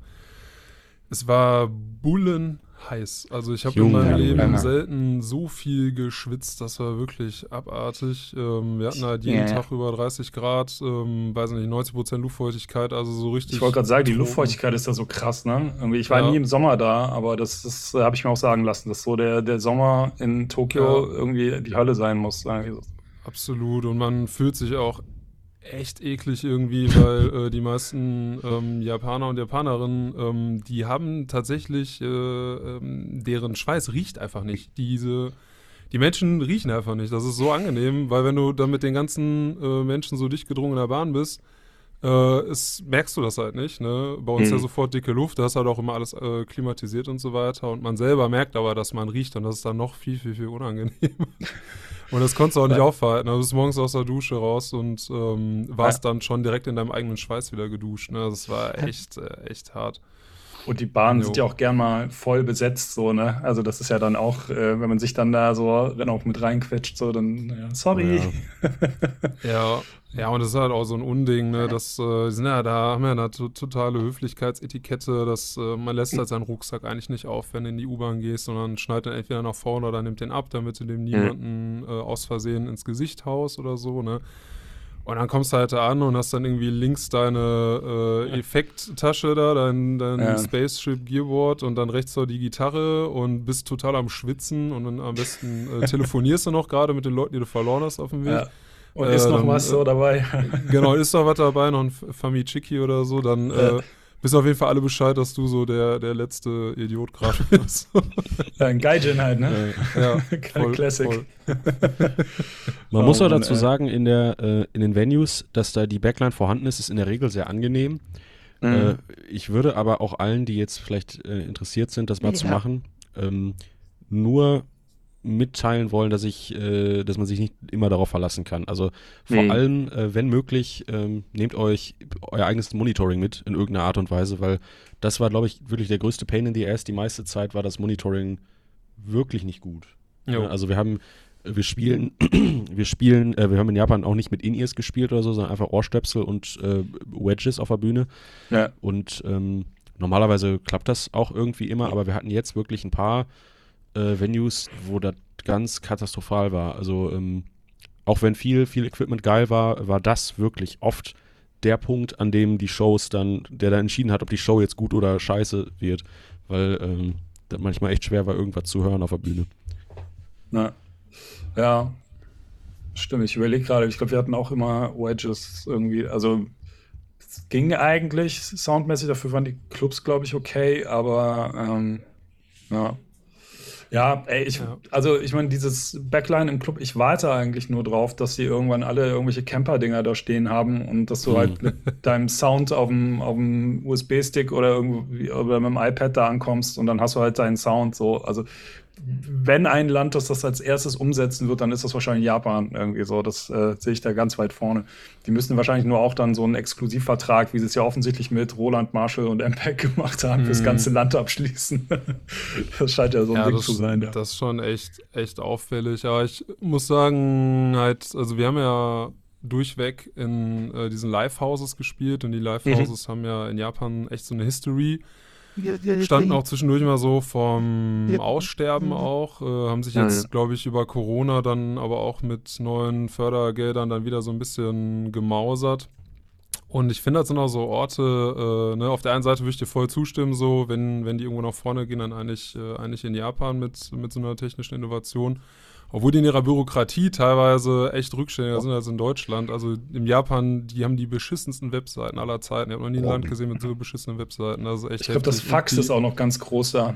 es war bullenheiß. Also ich habe in Junge, meinem Leben Junge. selten so viel geschwitzt. Das war wirklich abartig. Ähm, wir hatten halt jeden Ja. Tag über 30 Grad, ähm, weiß nicht, 90 Prozent Luftfeuchtigkeit, also so richtig. Ich wollte gerade sagen, die. Luftfeuchtigkeit ist da so krass, ne? Irgendwie, ich war Ja. nie im Sommer da, aber das, das habe ich mir auch sagen lassen, dass so der, der Sommer in Tokio Ja. irgendwie die Hölle sein muss. Absolut. Und man fühlt sich auch echt eklig irgendwie, weil äh, die meisten ähm, Japaner und Japanerinnen, ähm, die haben tatsächlich, äh, ähm, deren Schweiß riecht einfach nicht. Diese, die Menschen riechen einfach nicht. Das ist so angenehm, weil wenn du dann mit den ganzen äh, Menschen so dicht gedrungen in der Bahn bist, äh, ist, merkst du das halt nicht. Ne? Bei uns Mhm. ja sofort dicke Luft, da ist halt auch immer alles äh, klimatisiert und so weiter. Und man selber merkt aber, dass man riecht und das ist dann noch viel, viel, viel unangenehmer. *laughs* Und das konntest du auch nicht aufhalten. Also du bist morgens aus der Dusche raus und ähm, warst dann schon direkt in deinem eigenen Schweiß wieder geduscht. Ne? Das war echt, äh, echt hart. Und die Bahnen Jo. sind ja auch gern mal voll besetzt, so, ne? Also das ist ja dann auch, äh, wenn man sich dann da so dann auch mit reinquetscht, so, dann, ja, sorry. *laughs* Ja, ja, und das ist halt auch so ein Unding, ne? Das äh, die sind ja da, haben ja eine to totale Höflichkeitsetikette, dass äh, man lässt halt seinen Rucksack eigentlich nicht auf, wenn du in die U-Bahn gehst, sondern schneidet dann entweder nach vorne oder nimmt den ab, damit du dem niemanden äh, aus Versehen ins Gesicht haust oder so, ne? Und dann kommst du halt da an und hast dann irgendwie links deine äh, Effekttasche da, dein, dein Ja. Spaceship Gearboard und dann rechts so die Gitarre und bist total am Schwitzen und dann am besten äh, *laughs* telefonierst du noch gerade mit den Leuten, die du verloren hast auf dem Weg. Ja. Und Äh, ist noch dann, was so äh, dabei? Genau, ist *laughs* da was dabei, noch ein Famichiki oder so, dann äh, wissen auf jeden Fall alle Bescheid, dass du so der, der letzte Idiot gerade *laughs* bist. Ein Gaijin halt, ne? ja, *laughs* Classic. voll. Man Oh muss auch Mann, dazu ey. sagen, in, der, äh, in den Venues, dass da die Backline vorhanden ist, ist in der Regel sehr angenehm. Mhm. Äh, ich würde aber auch allen, die jetzt vielleicht äh, interessiert sind, das mal zu Ja. machen, ähm, nur mitteilen wollen, dass ich, äh, dass man sich nicht immer darauf verlassen kann. Also vor Mhm. allem, äh, wenn möglich, ähm, nehmt euch euer eigenes Monitoring mit in irgendeiner Art und Weise, weil das war, glaube ich, wirklich der größte Pain in the Ass. Die meiste Zeit war das Monitoring wirklich nicht gut. Ja, also wir haben, wir spielen, *clears throat* wir spielen, äh, wir haben in Japan auch nicht mit In-Ears gespielt oder so, sondern einfach Ohrstöpsel und äh, Wedges auf der Bühne. ja. Und ähm, normalerweise klappt das auch irgendwie immer, aber wir hatten jetzt wirklich ein paar äh, Venues, wo das ganz katastrophal war. Also ähm, auch wenn viel, viel Equipment geil war, war das wirklich oft der Punkt, an dem die Shows dann, der dann entschieden hat, ob die Show jetzt gut oder scheiße wird, weil ähm, das manchmal echt schwer war, irgendwas zu hören auf der Bühne. Na, ja, stimmt. Ich überlege gerade, ich glaube, wir hatten auch immer Wedges irgendwie. Also, es ging eigentlich soundmäßig, dafür waren die Clubs, glaube ich, okay, aber ähm, ja. Ja, ey, ich, also ich meine, dieses Backline im Club, ich warte eigentlich nur drauf, dass die irgendwann alle irgendwelche Camper-Dinger da stehen haben und dass du halt mit deinem Sound auf dem, auf dem USB-Stick oder irgendwie oder mit dem iPad da ankommst und dann hast du halt deinen Sound so. Also wenn ein Land das, das als erstes umsetzen wird, dann ist das wahrscheinlich Japan irgendwie so. Das äh, sehe ich da ganz weit vorne. Die müssen wahrscheinlich nur auch dann so einen Exklusivvertrag, wie sie es ja offensichtlich mit Roland Marshall und MPEG gemacht haben, fürs Mhm. ganze Land abschließen. *laughs* das scheint ja so ein Ja, Ding das, zu sein. Da. das ist schon echt, echt auffällig. Aber ich muss sagen, halt, also wir haben ja durchweg in äh, diesen Live-Houses gespielt und die Live-Houses haben ja in Japan echt so eine History. Standen auch zwischendurch mal so vom Ja. Aussterben Mhm. auch, äh, haben sich jetzt, ja. glaube ich, über Corona dann aber auch mit neuen Fördergeldern dann wieder so ein bisschen gemausert. Und ich finde, das sind auch so Orte, äh, ne, auf der einen Seite würde ich dir voll zustimmen, so, wenn, wenn die irgendwo nach vorne gehen, dann eigentlich, äh, eigentlich in Japan mit, mit so einer technischen Innovation. Obwohl die in ihrer Bürokratie teilweise echt rückständiger sind als in Deutschland. Also in Japan, die haben die beschissensten Webseiten aller Zeiten. Ich habe noch nie ein Land gesehen mit so beschissenen Webseiten. Das Ich glaube, das. Fax ist auch noch ganz groß da.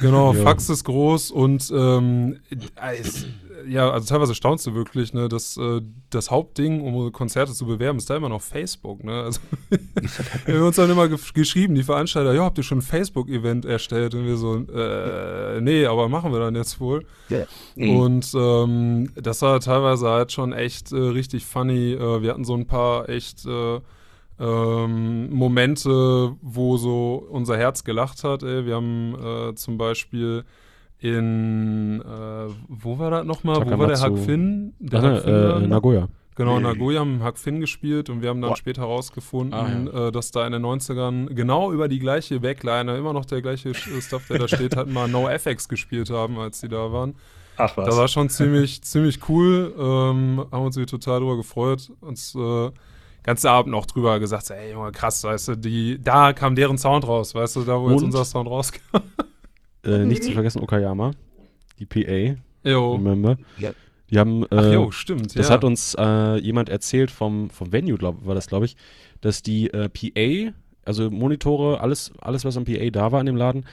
Genau, Ja. Fax ist groß und ähm, äh, es, ja, also teilweise staunst du wirklich, ne, dass äh, das Hauptding, um Konzerte zu bewerben, ist da immer noch Facebook, ne? Also *laughs* wir haben uns dann immer ge geschrieben, die Veranstalter, ja, habt ihr schon ein Facebook-Event erstellt? Und wir so, äh, nee, aber machen wir dann jetzt wohl. Ja. Und ähm, das war teilweise halt schon echt äh, richtig funny. Äh, wir hatten so ein paar echt äh, ähm, Momente, wo so unser Herz gelacht hat. Ey. Wir haben äh, zum Beispiel in, äh, wo war das nochmal? Wo war der. Hack Finn? Der Ach, ne, Hack Finn äh? Nagoya. Genau, in Nagoya haben Hack Finn gespielt und wir haben dann Boah. später herausgefunden, Ah, ja. äh, dass da in den 90ern genau über die gleiche Backline, immer noch der gleiche Sch- Stuff, der da steht, hat mal No FX gespielt haben, als die da waren. Ach was. Das war schon ziemlich, *laughs* ziemlich cool. Ähm, haben uns total drüber gefreut. Uns äh, ganzen Abend noch drüber gesagt, ey Junge, krass, weißt du, die, da kam deren Sound raus, weißt du, da wo jetzt Und? unser Sound rauskam. *laughs* Äh, nicht zu vergessen Okayama, die PA, Jo. remember? Ja. Die haben, äh, Ach jo, stimmt, das ja. hat uns äh, jemand erzählt vom, vom Venue, glaub, war das, glaube ich, dass die äh, PA, also Monitore, alles, alles, was am PA da war in dem Laden,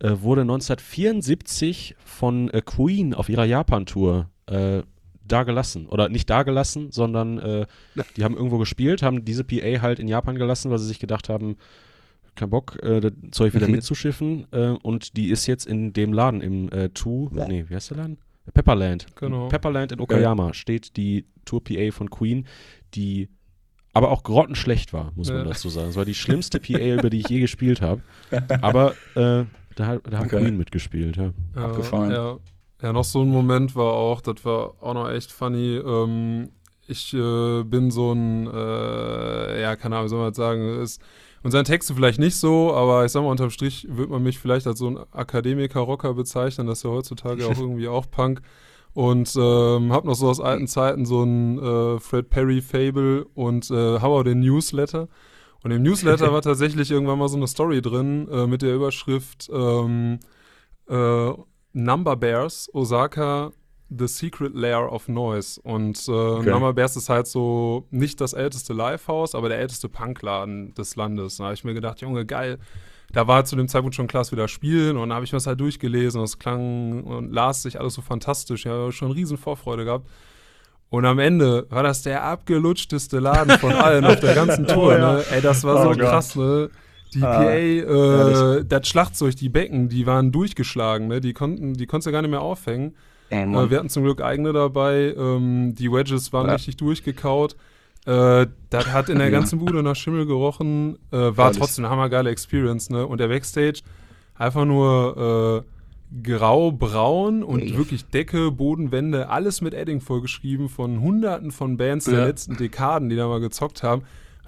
äh, wurde 1974 von äh, Queen auf ihrer Japan-Tour äh, da gelassen. Oder nicht da gelassen, sondern äh, die haben irgendwo gespielt, haben diese PA halt in Japan gelassen, weil sie sich gedacht haben, kein Bock, äh, das Zeug wieder mitzuschiffen. Äh, und die ist jetzt in dem Laden im äh, Two, Ja. nee, wie heißt der Laden? Pepperland. Genau. Pepperland in Okayama steht die Tour PA von Queen, die aber auch grottenschlecht war, muss man Ja. dazu sagen. Es war die schlimmste PA, *laughs* über die ich je gespielt habe. Aber äh, da, hat- da hat Okay. Queen mitgespielt, ja. Ja, Abgefahren. Ja. ja, noch so ein Moment war auch, das war auch noch echt funny. Ähm, ich äh, bin so ein, äh, ja, keine Ahnung, wie soll man das sagen, ist unseren Texte vielleicht nicht so, aber ich sag mal, unterm Strich wird man mich vielleicht als so ein Akademiker-Rocker bezeichnen, das ist ja heutzutage auch *laughs* irgendwie auch Punk. Und ähm, hab noch so aus alten Zeiten so ein äh, Fred Perry-Fable und äh, Howard den Newsletter. Und im Newsletter *laughs* war tatsächlich irgendwann mal so eine Story drin äh, mit der Überschrift ähm, äh, Number Bears, Osaka, The Secret Lair of Noise. Und äh, Number Bears ist halt so nicht das älteste Livehouse, aber der älteste Punkladen des Landes. Da habe ich mir gedacht, Junge, geil. Da war zu dem Zeitpunkt schon klar, dass wir da spielen und da habe ich mir das halt durchgelesen und es klang und las sich alles so fantastisch. Ich habe schon riesen Vorfreude gehabt. Und am Ende war das der abgelutschteste Laden von *laughs* allen auf der ganzen Tour. Oh ja. ne? Ey, das war Oh so Gott. krass, ne? Die Ah, PA, äh, das Schlagzeug, die Becken, die waren durchgeschlagen, ne? Die konnten, die konntest du gar nicht mehr aufhängen. Ey, Äh, wir hatten zum Glück eigene dabei. Ähm, die Wedges waren Ja. richtig durchgekaut. Äh, das hat in der *laughs* ganzen Bude nach Schimmel gerochen. Äh, war Ehrlich. trotzdem eine hammergeile Experience, ne? Und der Backstage einfach nur äh, grau-braun und Ja. wirklich Decke, Boden, Wände, alles mit Edding vollgeschrieben von hunderten von Bands der Ja. letzten Dekaden, die da mal gezockt haben.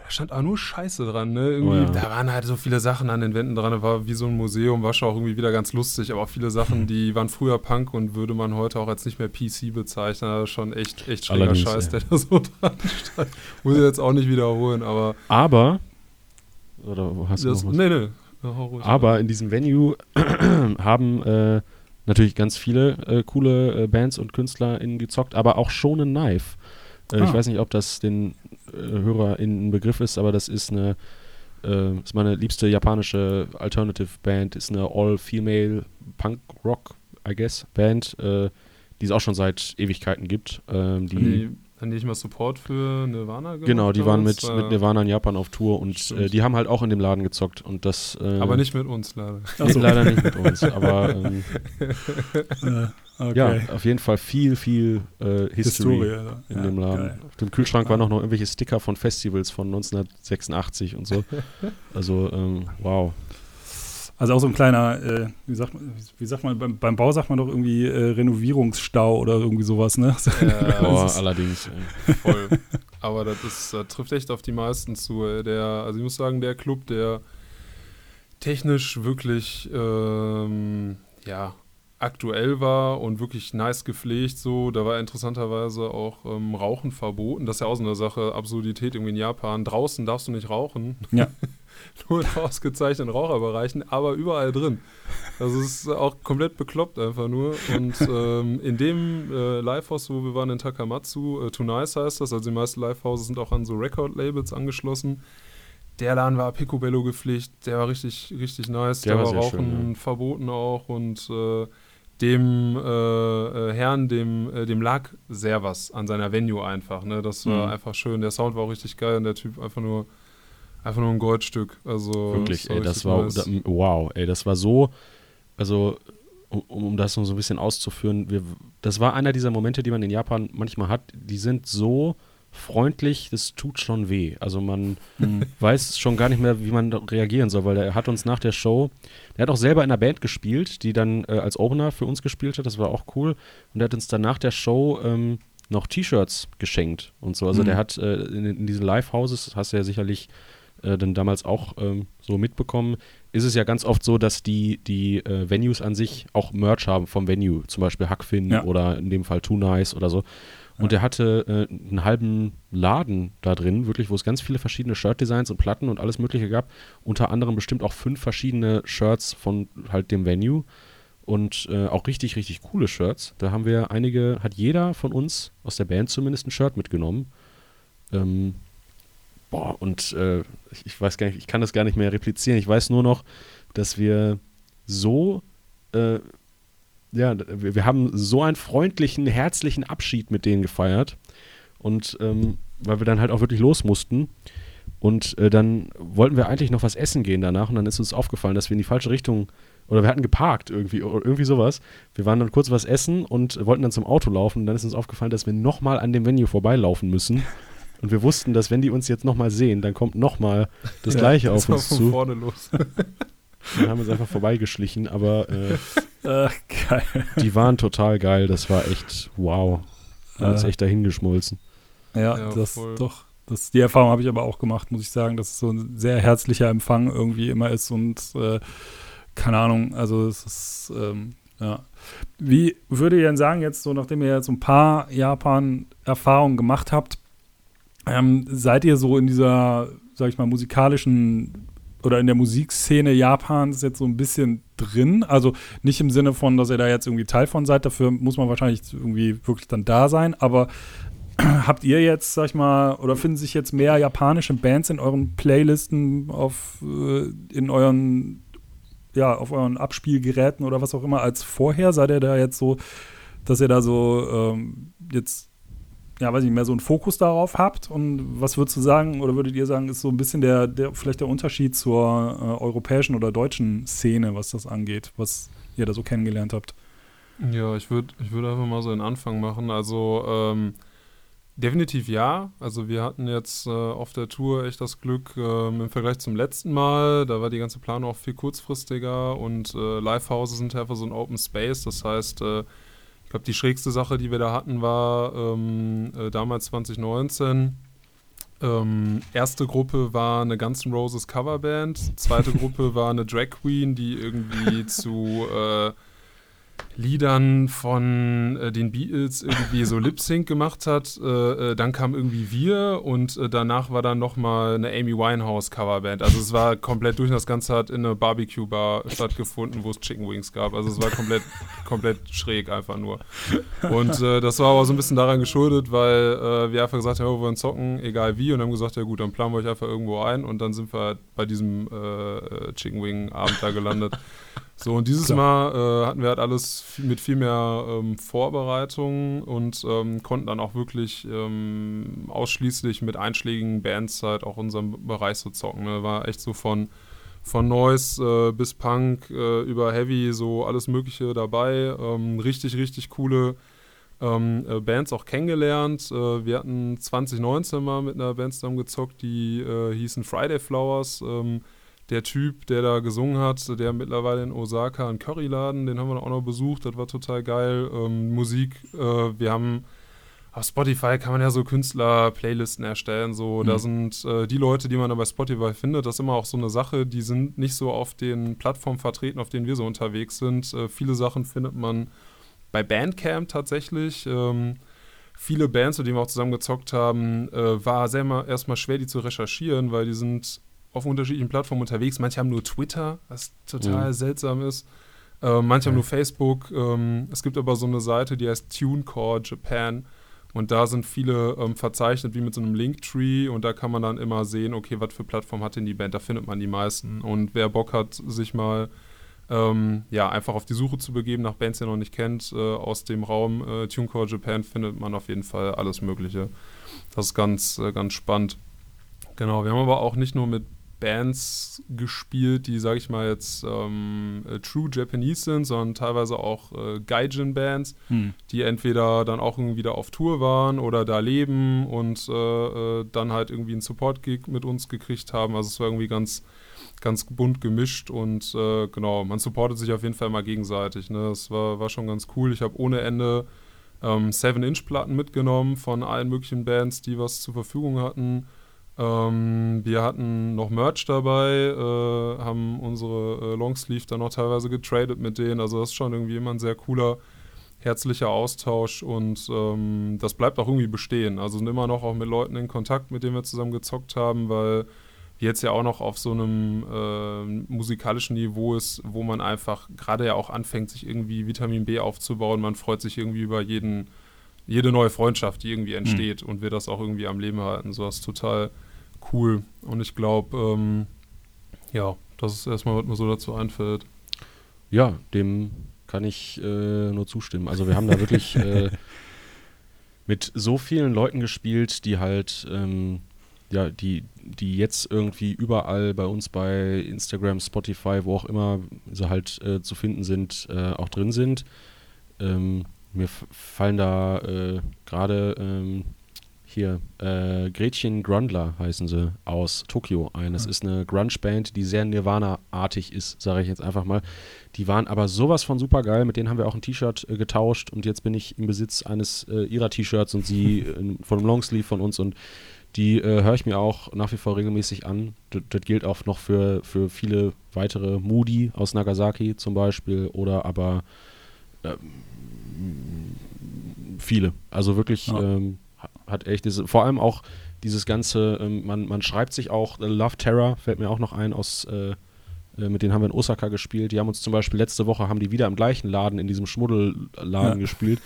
Da stand auch nur Scheiße dran, ne? Irgendwie, Oh ja. Da waren halt so viele Sachen an den Wänden dran, das war wie so ein Museum, war schon auch irgendwie wieder ganz lustig, aber auch viele Sachen, die waren früher Punk und würde man heute auch als nicht mehr PC bezeichnen. Das ist schon echt, echt schräger Allerdings, Scheiß, ja. der da so *laughs* dran stand. Muss ich jetzt auch nicht wiederholen, aber Aber, oder hast du das, noch was? nee, nee. Aber in diesem Venue *clears throat* haben äh, natürlich ganz viele äh, coole äh, Bands und KünstlerInnen gezockt, aber auch schon ein Knife. Äh, Ich Ah. weiß nicht, ob das den HörerInnen ein Begriff ist, aber das ist eine, äh, ist meine liebste japanische Alternative Band, ist eine All-Female Punk-Rock, I guess, Band, äh, die es auch schon seit Ewigkeiten gibt. Ähm, die, Haben die, haben die nicht mal Support für Nirvana gemacht? genau, die waren mit, mit Nirvana in Japan auf Tour und äh, die haben halt auch in dem Laden gezockt und das. Äh, Aber nicht mit uns, leider. Nee, leider nicht mit uns, aber ähm, *laughs* Äh, okay. ja, auf jeden Fall viel, viel äh, History, Historie. ja. in Ja, dem Laden. geil. Auf dem Kühlschrank waren auch noch irgendwelche Sticker von Festivals von 1986 und so. *laughs* Also, ähm, wow. Also auch so ein kleiner, äh, wie, sagt man, wie sagt man, beim, beim Bau sagt man doch irgendwie äh, Renovierungsstau oder irgendwie sowas, ne? Ja, *laughs* Boah, allerdings. Ey. voll. Aber das ist, das trifft echt auf die meisten zu. Der, also ich muss sagen, der Club, der technisch wirklich ähm, ja, aktuell war und wirklich nice gepflegt, so, da war interessanterweise auch ähm, Rauchen verboten. Das ist ja auch so eine Sache, Absurdität irgendwie in Japan. Draußen darfst du nicht rauchen. Ja. *laughs* Nur in ausgezeichneten Raucherbereichen, aber überall drin. Also es ist auch komplett bekloppt einfach nur. Und *laughs* ähm, in dem äh, Livehouse, wo wir waren in Takamatsu, äh, Too Nice heißt das, also die meisten Livehouses sind auch an so Record-Labels angeschlossen. Der Laden war Picobello gepflegt, der war richtig, richtig nice. Der da war war Rauchen schön, verboten auch und äh, dem äh, äh, Herrn, dem, äh, dem lag sehr was an seiner Venue einfach. Ne? Das war Mhm. einfach schön. Der Sound war auch richtig geil und der Typ einfach nur, einfach nur ein Goldstück. Also Wirklich, ey, das war, nice. da, wow, ey, das war so, also, um, um das noch so ein bisschen auszuführen, wir, das war einer dieser Momente, die man in Japan manchmal hat, die sind so freundlich, das tut schon weh. Also man weiß schon gar nicht mehr, wie man reagieren soll, weil er hat uns nach der Show, der hat auch selber in einer Band gespielt, die dann äh, als Opener für uns gespielt hat, das war auch cool. Und er hat uns dann nach der Show ähm, noch T-Shirts geschenkt und so. Also Mhm. der hat äh, in, in diesen Live-Houses, hast du ja sicherlich äh, dann damals auch ähm, so mitbekommen, ist es ja ganz oft so, dass die, die äh, Venues an sich auch Merch haben vom Venue, zum Beispiel Hackfin Ja. oder in dem Fall Too Nice oder so. Und der hatte äh, einen halben Laden da drin, wirklich, wo es ganz viele verschiedene Shirt-Designs und Platten und alles Mögliche gab. Unter anderem bestimmt auch fünf verschiedene Shirts von halt dem Venue und äh, auch richtig, richtig coole Shirts. Da haben wir einige, hat jeder von uns aus der Band zumindest ein Shirt mitgenommen. Ähm, boah, und äh, ich, ich weiß gar nicht, ich kann das gar nicht mehr replizieren. Ich weiß nur noch, dass wir so, äh, ja, wir, wir haben so einen freundlichen, herzlichen Abschied mit denen gefeiert. Und ähm, weil wir dann halt auch wirklich los mussten. Und äh, dann wollten wir eigentlich noch was essen gehen danach. Und dann ist uns aufgefallen, dass wir in die falsche Richtung oder wir hatten geparkt irgendwie oder irgendwie sowas. Wir waren dann kurz was essen und wollten dann zum Auto laufen. Und dann ist uns aufgefallen, dass wir nochmal an dem Venue vorbeilaufen müssen. Und wir wussten, dass wenn die uns jetzt nochmal sehen, dann kommt nochmal das Ja, Gleiche Das auf uns von zu. vorne los. *laughs* Dann haben wir uns einfach vorbeigeschlichen. Aber äh, Ach, geil. die waren total geil. Das war echt wow. Wir haben uns Äh. echt dahin geschmolzen. Ja, Ja, das voll. doch. Das, die Erfahrung habe ich aber auch gemacht, muss ich sagen, dass es so ein sehr herzlicher Empfang irgendwie immer ist und äh, keine Ahnung, also es ist, ähm, ja. Wie würde ihr denn sagen, jetzt so, nachdem ihr jetzt so ein paar Japan-Erfahrungen gemacht habt, ähm, seid ihr so in dieser, sag ich mal, musikalischen oder in der Musikszene Japans jetzt so ein bisschen drin? Also nicht im Sinne von, dass ihr da jetzt irgendwie Teil von seid, dafür muss man wahrscheinlich irgendwie wirklich dann da sein, aber *clears throat* habt ihr jetzt, sag ich mal, oder finden sich jetzt mehr japanische Bands in euren Playlisten auf, äh, in euren, ja, auf euren Abspielgeräten oder was auch immer als vorher? Seid ihr da jetzt so, dass ihr da so ähm, jetzt, ja, weiß ich mehr so einen Fokus darauf habt? Und was würdest du sagen, oder würdet ihr sagen, ist so ein bisschen der, der vielleicht der Unterschied zur äh, europäischen oder deutschen Szene, was das angeht, was ihr da so kennengelernt habt? Ja, ich würde ich würd einfach mal so den Anfang machen. Also ähm, definitiv ja. Also wir hatten jetzt äh, auf der Tour echt das Glück ähm, im Vergleich zum letzten Mal. Da war die ganze Planung auch viel kurzfristiger und äh, Livehouses sind einfach so ein Open Space. Das heißt, äh, glaube, die schrägste Sache, die wir da hatten, war ähm, äh, damals 2019. Ähm, erste Gruppe war eine Guns N' Roses Coverband. Zweite *laughs* Gruppe war eine Drag Queen, die irgendwie zu äh, Liedern von äh, den Beatles irgendwie so Lip Sync gemacht hat. Äh, äh, dann kam irgendwie wir und äh, danach war dann nochmal eine Amy Winehouse Coverband. Also es war komplett durch. Das Ganze hat in einer Barbecue Bar stattgefunden, wo es Chicken Wings gab. Also es war komplett, komplett schräg einfach nur. Und äh, das war aber so ein bisschen daran geschuldet, weil äh, wir einfach gesagt haben, wir wollen zocken, egal wie. Und haben gesagt, ja gut, dann planen wir euch einfach irgendwo ein. Und dann sind wir bei diesem Chicken Wing Abend da gelandet. So, und dieses Mal äh, hatten wir halt alles viel, mit viel mehr ähm, Vorbereitung und ähm, konnten dann auch wirklich ähm, ausschließlich mit einschlägigen Bands halt auch unseren Bereich so zocken. Ne? War echt so von, von Noise äh, bis Punk äh, über Heavy, so alles Mögliche dabei. Ähm, richtig, richtig coole ähm, äh, Bands auch kennengelernt. Äh, wir hatten 2019 mal mit einer Band zusammen gezockt, die äh, hießen Friday Flowers. Ähm, der Typ, der da gesungen hat, der mittlerweile in Osaka einen Curryladen, den haben wir auch noch besucht, das war total geil. Ähm, Musik, äh, wir haben auf Spotify kann man ja so Künstler-Playlisten erstellen, so, da Mhm. sind äh, die Leute, die man da bei Spotify findet, das ist immer auch so eine Sache, die sind nicht so auf den Plattformen vertreten, auf denen wir so unterwegs sind. Äh, viele Sachen findet man bei Bandcamp tatsächlich. Ähm, viele Bands, mit denen wir auch zusammen gezockt haben, äh, war erstmal schwer, die zu recherchieren, weil die sind auf unterschiedlichen Plattformen unterwegs. Manche haben nur Twitter, was total Mhm. seltsam ist. Äh, manche haben Ja. nur Facebook. Ähm, es gibt aber so eine Seite, die heißt TuneCore Japan. Und da sind viele ähm, verzeichnet wie mit so einem Linktree. Und da kann man dann immer sehen, okay, was für Plattform hat denn die Band? Da findet man die meisten. Und wer Bock hat, sich mal ähm, ja, einfach auf die Suche zu begeben nach Bands, die er noch nicht kennt, äh, aus dem Raum äh, TuneCore Japan findet man auf jeden Fall alles Mögliche. Das ist ganz, äh, ganz spannend. Genau, wir haben aber auch nicht nur mit Bands gespielt, die, sage ich mal, jetzt ähm, äh, True Japanese sind, sondern teilweise auch äh, Gaijin-Bands, Hm. die entweder dann auch irgendwie da auf Tour waren oder da leben und äh, äh, dann halt irgendwie einen Support-Gig mit uns gekriegt haben. Also es war irgendwie ganz, ganz bunt gemischt und äh, genau, man supportet sich auf jeden Fall mal gegenseitig. Ne? Das war, war schon ganz cool. Ich habe ohne Ende ähm, 7-Inch-Platten mitgenommen von allen möglichen Bands, die was zur Verfügung hatten. Ähm, wir hatten noch Merch dabei, äh, haben unsere äh, Longsleeve dann noch teilweise getradet mit denen. Also das ist schon irgendwie immer ein sehr cooler, herzlicher Austausch und ähm, das bleibt auch irgendwie bestehen. Also sind immer noch auch mit Leuten in Kontakt, mit denen wir zusammen gezockt haben, weil jetzt ja auch noch auf so einem äh, musikalischen Niveau ist, wo man einfach gerade ja auch anfängt, sich irgendwie Vitamin B aufzubauen. Man freut sich irgendwie über jeden, jede neue Freundschaft, die irgendwie entsteht mhm. und wir das auch irgendwie am Leben halten. So was total cool. Und ich glaube, ähm, ja, das ist erstmal, was mir so dazu einfällt. Ja, dem kann ich äh, nur zustimmen. Also wir haben da wirklich *laughs* äh, mit so vielen Leuten gespielt, die halt, ähm, ja, die, die jetzt irgendwie überall bei uns bei Instagram, Spotify, wo auch immer sie halt äh, zu finden sind, äh, auch drin sind. Ähm, mir fallen da äh, gerade ähm, hier, äh, Gretchen Grundler heißen sie aus Tokio ein. Das ja. ist eine Grunge-Band, die sehr Nirvana-artig ist, sage ich jetzt einfach mal. Die waren aber sowas von super geil. Mit denen haben wir auch ein T-Shirt äh, getauscht und jetzt bin ich im Besitz eines äh, ihrer T-Shirts und sie *laughs* äh, von einem Longsleeve von uns und die äh, höre ich mir auch nach wie vor regelmäßig an. Das, das gilt auch noch für, für viele weitere. Moody aus Nagasaki zum Beispiel oder aber ähm, viele. Also wirklich ja. ähm, hat echt diese, vor allem auch dieses ganze, ähm, man, man schreibt sich auch, äh, Love Terror fällt mir auch noch ein aus, äh, äh, mit denen haben wir in Osaka gespielt. Die haben uns zum Beispiel letzte Woche, haben die wieder im gleichen Laden, in diesem Schmuddelladen ja. gespielt,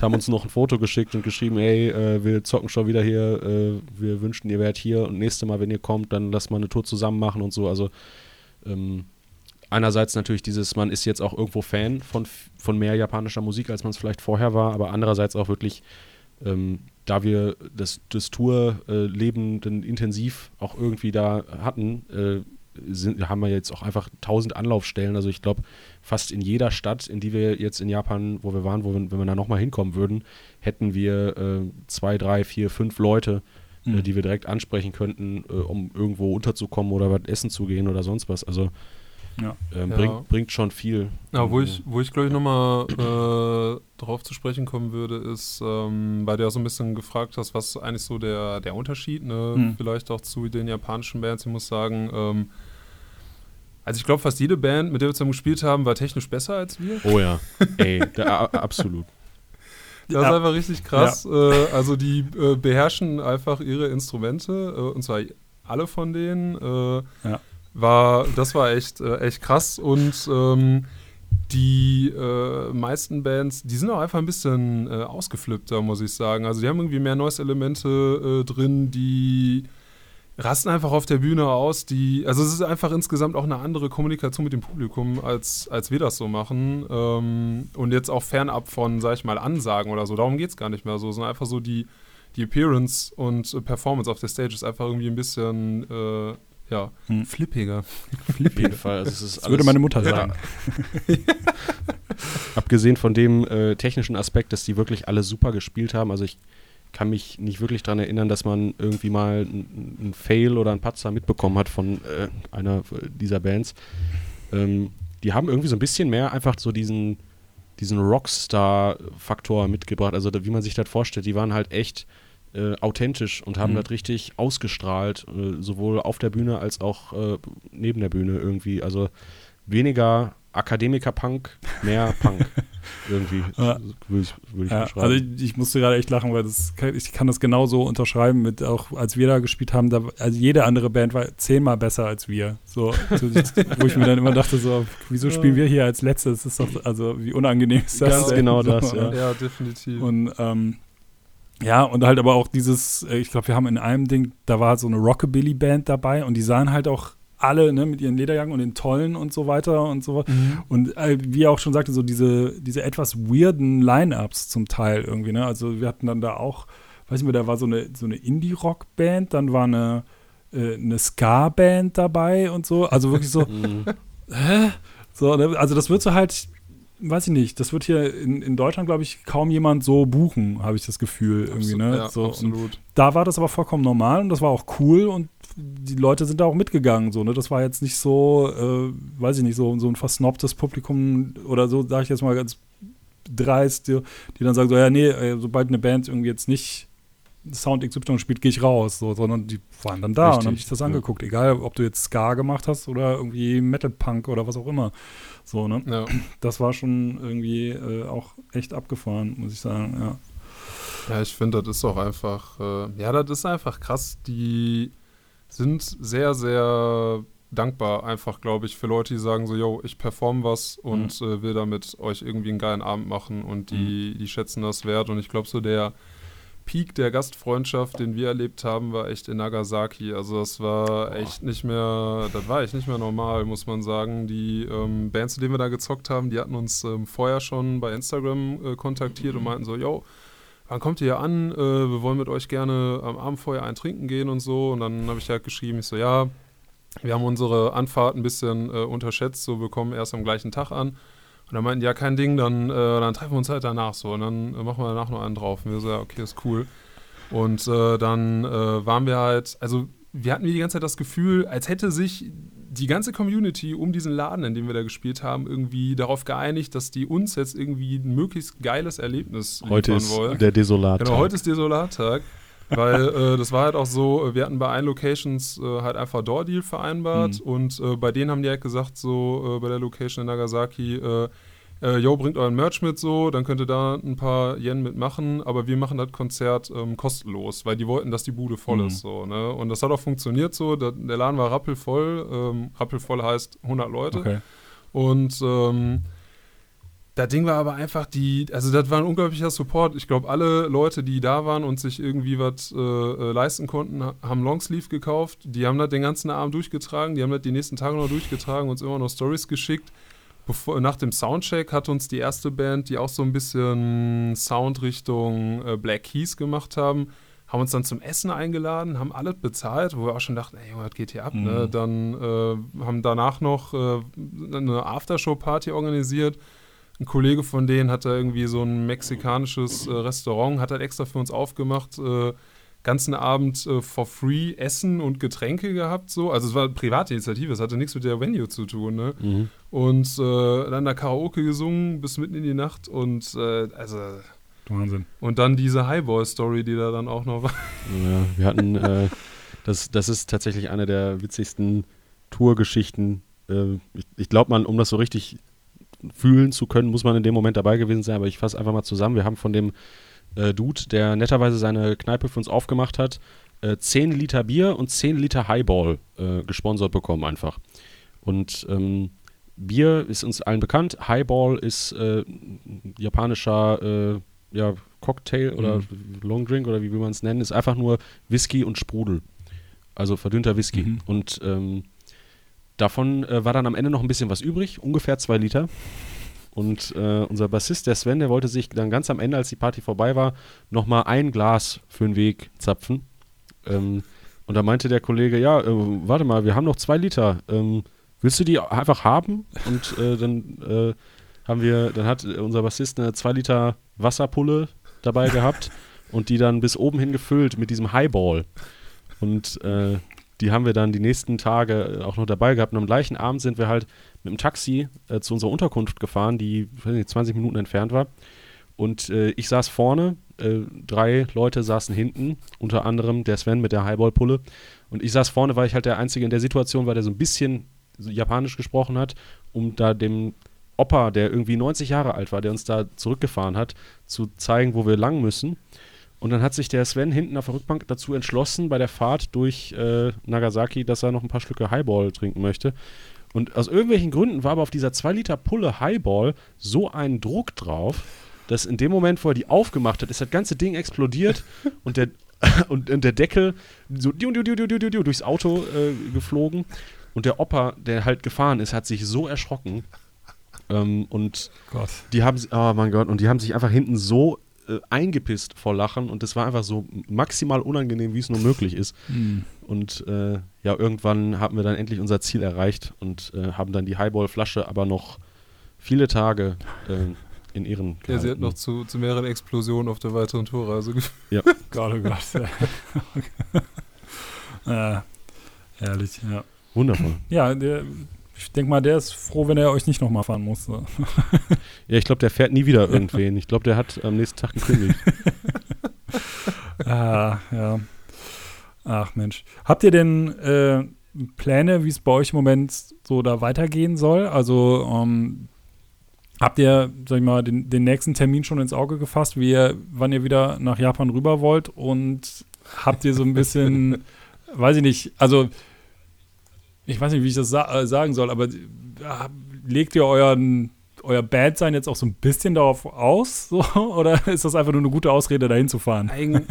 haben uns noch ein Foto geschickt und geschrieben, ey, äh, wir zocken schon wieder hier, äh, wir wünschten, ihr wärt hier und nächste Mal, wenn ihr kommt, dann lasst mal eine Tour zusammen machen und so. Also ähm, einerseits natürlich dieses, man ist jetzt auch irgendwo Fan von, von mehr japanischer Musik, als man es vielleicht vorher war, aber andererseits auch wirklich ähm, da wir das, das Tourleben dann intensiv auch irgendwie da hatten, äh, sind, haben wir jetzt auch einfach tausend Anlaufstellen. Also ich glaube, fast in jeder Stadt, in die wir jetzt in Japan, wo wir waren, wo wir, wenn wir da nochmal hinkommen würden, hätten wir äh, zwei, drei, vier, fünf Leute, äh, mhm. äh, die wir direkt ansprechen könnten, äh, um irgendwo unterzukommen oder was essen zu gehen oder sonst was. Also ja. Ähm, ja. Bringt, bringt schon viel. Ja, wo ich, wo ich glaube ich nochmal äh, drauf zu sprechen kommen würde, ist, ähm, weil du ja so ein bisschen gefragt hast, was eigentlich so der, der Unterschied, ne? Mhm. vielleicht auch zu den japanischen Bands. Ich muss sagen, ähm, also ich glaube, fast jede Band, mit der wir zusammen gespielt haben, war technisch besser als wir. Oh ja, ey, der, absolut. Das *laughs* ja. ist einfach richtig krass. Ja. Äh, also die äh, beherrschen einfach ihre Instrumente, äh, und zwar alle von denen. Äh, ja war, das war echt, äh, echt krass und ähm, die äh, meisten Bands, die sind auch einfach ein bisschen äh, ausgeflippter, muss ich sagen. Also die haben irgendwie mehr Noise-Elemente äh, drin, die rasten einfach auf der Bühne aus. Die, also es ist einfach insgesamt auch eine andere Kommunikation mit dem Publikum, als, als wir das so machen. Ähm, und jetzt auch fernab von, sag ich mal, Ansagen oder so. Darum geht es gar nicht mehr so. Sind einfach so die, die Appearance und Performance auf der Stage ist einfach irgendwie ein bisschen äh, ja, hm. *laughs* flippiger. Auf jeden Fall. Also es das würde meine Mutter sagen. *laughs* Abgesehen von dem äh, technischen Aspekt, dass die wirklich alle super gespielt haben. Also ich kann mich nicht wirklich daran erinnern, dass man irgendwie mal einen Fail oder einen Patzer mitbekommen hat von äh, einer dieser Bands. Ähm, die haben irgendwie so ein bisschen mehr einfach so diesen, diesen Rockstar-Faktor mitgebracht. Also wie man sich das vorstellt. Die waren halt echt äh, authentisch und haben mhm. das richtig ausgestrahlt, äh, sowohl auf der Bühne als auch äh, neben der Bühne irgendwie. Also weniger Akademiker-Punk, mehr *laughs* Punk. irgendwie, ja. würde ich, würd ich ja, Also ich, ich, musste gerade echt lachen, weil das, ich kann das genauso unterschreiben mit auch, als wir da gespielt haben, da, also jede andere Band war zehnmal besser als wir. So, so *laughs* wo ich mir dann immer dachte, so, wieso spielen wir hier als Letztes? Das ist doch, also wie unangenehm ist das? Ganz genau das, ja. Ja, definitiv. Und ähm, ja, und halt aber auch dieses, äh, ich glaube, wir haben in einem Ding, da war so eine Rockabilly-Band dabei und die sahen halt auch alle ne, mit ihren Lederjacken und den Tollen und so weiter und so. Mhm. Und äh, wie er auch schon sagte, so diese, diese etwas weirden Line-Ups zum Teil irgendwie. Ne? Also wir hatten dann da auch, weiß ich nicht mehr, da war so eine, so eine Indie-Rock-Band, dann war eine, äh, eine Ska-Band dabei und so. Also wirklich so, *laughs* mhm. hä? So, ne? Also das wird so halt weiß ich nicht, das wird hier in, in Deutschland, glaube ich, kaum jemand so buchen, habe ich das Gefühl irgendwie. Ne? Ja, so, absolut. Da war das aber vollkommen normal und das war auch cool und die Leute sind da auch mitgegangen. So, ne? Das war jetzt nicht so, äh, weiß ich nicht, so, so ein versnobtes Publikum oder so, sage ich jetzt mal ganz dreist, die, die dann sagen so, ja, nee, äh, sobald eine Band irgendwie jetzt nicht Sound XY spielt, gehe ich raus, so, sondern die waren dann da Richtig, und haben sich das ja. angeguckt, egal ob du jetzt Ska gemacht hast oder irgendwie Metal Punk oder was auch immer. So, ne? Ja. Das war schon irgendwie äh, auch echt abgefahren, muss ich sagen, ja. Ja, ich finde, das ist auch einfach, äh, ja, das ist einfach krass. Die sind sehr, sehr dankbar, einfach, glaube ich, für Leute, die sagen so, yo, ich perform was und äh, will damit euch irgendwie einen geilen Abend machen und die, die schätzen das wert. Und ich glaube, so der Peak der Gastfreundschaft, den wir erlebt haben, war echt in Nagasaki. Also das war echt nicht mehr, das war echt nicht mehr normal, muss man sagen. Die ähm, Bands, zu denen wir da gezockt haben, die hatten uns ähm, vorher schon bei Instagram äh, kontaktiert und meinten so, yo, wann kommt ihr hier an? Äh, wir wollen mit euch gerne am Abend vorher ein Trinken gehen und so. Und dann habe ich halt geschrieben, ich so, ja, wir haben unsere Anfahrt ein bisschen äh, unterschätzt, so wir kommen erst am gleichen Tag an. Und dann meinten ja, kein Ding, dann, äh, dann treffen wir uns halt danach so. Und dann äh, machen wir danach noch einen drauf. Und wir so, ja, okay, ist cool. Und äh, dann äh, waren wir halt, also wir hatten die ganze Zeit das Gefühl, als hätte sich die ganze Community um diesen Laden, in dem wir da gespielt haben, irgendwie darauf geeinigt, dass die uns jetzt irgendwie ein möglichst geiles Erlebnis Heute liefern ist wollen. der Desolat. Genau, heute ist Desolattag. Weil äh, das war halt auch so, äh, wir hatten bei allen Locations äh, halt einfach Door-Deal vereinbart Mhm. und äh, bei denen haben die halt gesagt, so äh, bei der Location in Nagasaki, äh, yo, bringt euren Merch mit so, dann könnt ihr da ein paar Yen mitmachen, aber wir machen das Konzert ähm, kostenlos, weil die wollten, dass die Bude voll Mhm. ist so, ne? Und das hat auch funktioniert so, da, der Laden war rappelvoll, ähm, rappelvoll heißt 100 Leute Okay. und ähm, das Ding war aber einfach die, also das war ein unglaublicher Support. Ich glaube, alle Leute, die da waren und sich irgendwie was äh, äh, leisten konnten, ha- haben Longsleeve gekauft. Die haben das den ganzen Abend durchgetragen, die haben das die nächsten Tage noch durchgetragen, uns immer noch Stories geschickt. Bevor, nach dem Soundcheck hat uns die erste Band, die auch so ein bisschen Sound Richtung äh, Black Keys gemacht haben, haben uns dann zum Essen eingeladen, haben alles bezahlt, wo wir auch schon dachten, ey, Junge, was geht hier ab? Ne? Mhm. Dann äh, haben danach noch äh, eine Aftershow-Party organisiert. Ein Kollege von denen hat da irgendwie so ein mexikanisches äh, Restaurant, hat halt extra für uns aufgemacht, äh, ganzen Abend äh, for free Essen und Getränke gehabt, so. Also es war eine private Initiative, es hatte nichts mit der Venue zu tun, ne? Mhm. Und äh, dann da Karaoke gesungen bis mitten in die Nacht und äh, also Wahnsinn. und dann diese Highball-Story, die da dann auch noch war. Ja, wir hatten, äh, das, das ist tatsächlich eine der witzigsten Tourgeschichten. Äh, ich ich glaube, man, um das so richtig fühlen zu können, muss man in dem Moment dabei gewesen sein. Aber ich fasse einfach mal zusammen. Wir haben von dem äh, Dude, der netterweise seine Kneipe für uns aufgemacht hat, äh, 10 Liter Bier und 10 Liter Highball äh, gesponsert bekommen einfach. Und ähm, Bier ist uns allen bekannt. Highball ist äh, japanischer äh, ja, Cocktail oder Long Drink oder wie will man es nennen. Ist einfach nur Whisky und Sprudel. Also verdünnter Whisky. Mhm. Und ähm, davon äh, war dann am Ende noch ein bisschen was übrig, ungefähr zwei Liter. Und äh, unser Bassist, der Sven, der wollte sich dann ganz am Ende, als die Party vorbei war, nochmal ein Glas für den Weg zapfen. Ähm, und da meinte der Kollege, ja, äh, warte mal, wir haben noch zwei Liter. Ähm, willst du die einfach haben? Und äh, dann äh, haben wir, dann hat unser Bassist eine zwei Liter Wasserpulle dabei gehabt *laughs* und die dann bis oben hin gefüllt mit diesem Highball. Und äh, die haben wir dann die nächsten Tage auch noch dabei gehabt. Und am gleichen Abend sind wir halt mit dem Taxi äh, zu unserer Unterkunft gefahren, die nicht, 20 Minuten entfernt war. Und äh, ich saß vorne, äh, drei Leute saßen hinten, unter anderem der Sven mit der Highball-Pulle. Und ich saß vorne, weil ich halt der Einzige in der Situation war, der so ein bisschen Japanisch gesprochen hat, um da dem Opa, der irgendwie 90 Jahre alt war, der uns da zurückgefahren hat, zu zeigen, wo wir lang müssen. Und dann hat sich der Sven hinten auf der Rückbank dazu entschlossen, bei der Fahrt durch äh, Nagasaki, dass er noch ein paar Schlücke Highball trinken möchte. Und aus irgendwelchen Gründen war aber auf dieser 2 Liter Pulle Highball so ein Druck drauf, dass in dem Moment, wo er die aufgemacht hat, ist das ganze Ding explodiert *laughs* und der, *laughs* und, und der Deckel so diu, diu, diu, diu, diu, diu, durchs Auto äh, geflogen. Und der Opa, der halt gefahren ist, hat sich so erschrocken. Ähm, und Gott. die haben, oh mein Gott, und die haben sich einfach hinten so äh, eingepisst vor Lachen und das war einfach so maximal unangenehm, wie es nur möglich ist. Hm. Und äh, ja, irgendwann haben wir dann endlich unser Ziel erreicht und äh, haben dann die Highball-Flasche aber noch viele Tage äh, in Ehren Ja, sie hat gehalten. noch zu, zu mehreren Explosionen auf der weiteren Tourreise geführt. Gott, oh Gott. äh, herrlich, ja. Wundervoll. Ja, der ich denke mal, der ist froh, wenn er euch nicht nochmal fahren muss. *laughs* ja, ich glaube, der fährt nie wieder irgendwen. Ich glaube, der hat am nächsten Tag gekündigt. *laughs* ah, ja. Ach Mensch. Habt ihr denn äh, Pläne, wie es bei euch im Moment so da weitergehen soll? Also ähm, habt ihr, sag ich mal, den, den, nächsten Termin schon ins Auge gefasst, wie ihr, wann ihr wieder nach Japan rüber wollt? Und habt ihr so ein bisschen, *laughs* weiß ich nicht, also ich weiß nicht, wie ich das sa äh, sagen soll, aber äh, legt ihr euren euer Bandsein jetzt auch so ein bisschen darauf aus? So? *laughs* Oder ist das einfach nur eine gute Ausrede, dahin zu fahren? Eig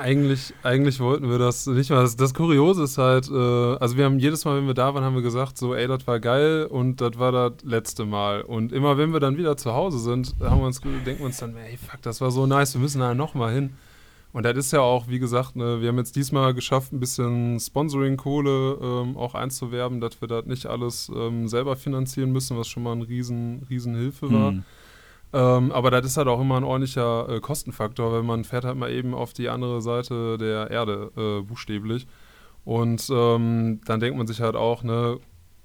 eigentlich, eigentlich wollten wir das nicht mal. Das, das Kuriose ist halt, äh, also wir haben jedes Mal, wenn wir da waren, haben wir gesagt, so, ey, das war geil und das war das letzte Mal. Und immer wenn wir dann wieder zu Hause sind, haben wir uns, denken wir uns dann, ey, fuck, das war so nice, wir müssen da nochmal hin. Und das ist ja auch, wie gesagt, ne, wir haben jetzt diesmal geschafft, ein bisschen Sponsoring-Kohle ähm, auch einzuwerben, dass wir das nicht alles ähm, selber finanzieren müssen, was schon mal ein riesen, riesen Hilfe war. Mhm. Ähm, aber das ist halt auch immer ein ordentlicher äh, Kostenfaktor, weil man fährt halt mal eben auf die andere Seite der Erde, äh, buchstäblich. Und ähm, dann denkt man sich halt auch, ne,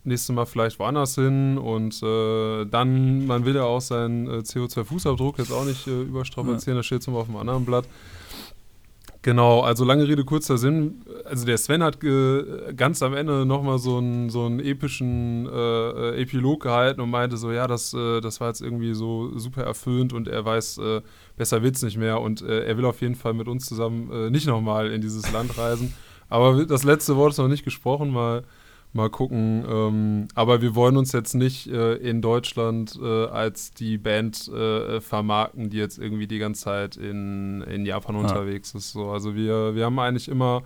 nächstes Mal vielleicht woanders hin und äh, dann, man will ja auch seinen äh, CO2-Fußabdruck jetzt auch nicht äh, überstrapazieren, ja. das steht zum auf dem anderen Blatt. Genau, also lange Rede, kurzer Sinn. Also der Sven hat ganz am Ende nochmal so einen, so einen epischen äh, Epilog gehalten und meinte so, ja, das, äh, das war jetzt irgendwie so super erfüllend und er weiß, äh, besser wird's nicht mehr und äh, er will auf jeden Fall mit uns zusammen äh, nicht nochmal in dieses Land reisen. Aber das letzte Wort ist noch nicht gesprochen, mal Mal gucken. Ähm, aber wir wollen uns jetzt nicht äh, in Deutschland äh, als die Band äh, vermarkten, die jetzt irgendwie die ganze Zeit in, in Japan ja. unterwegs ist. So, also wir, wir haben eigentlich immer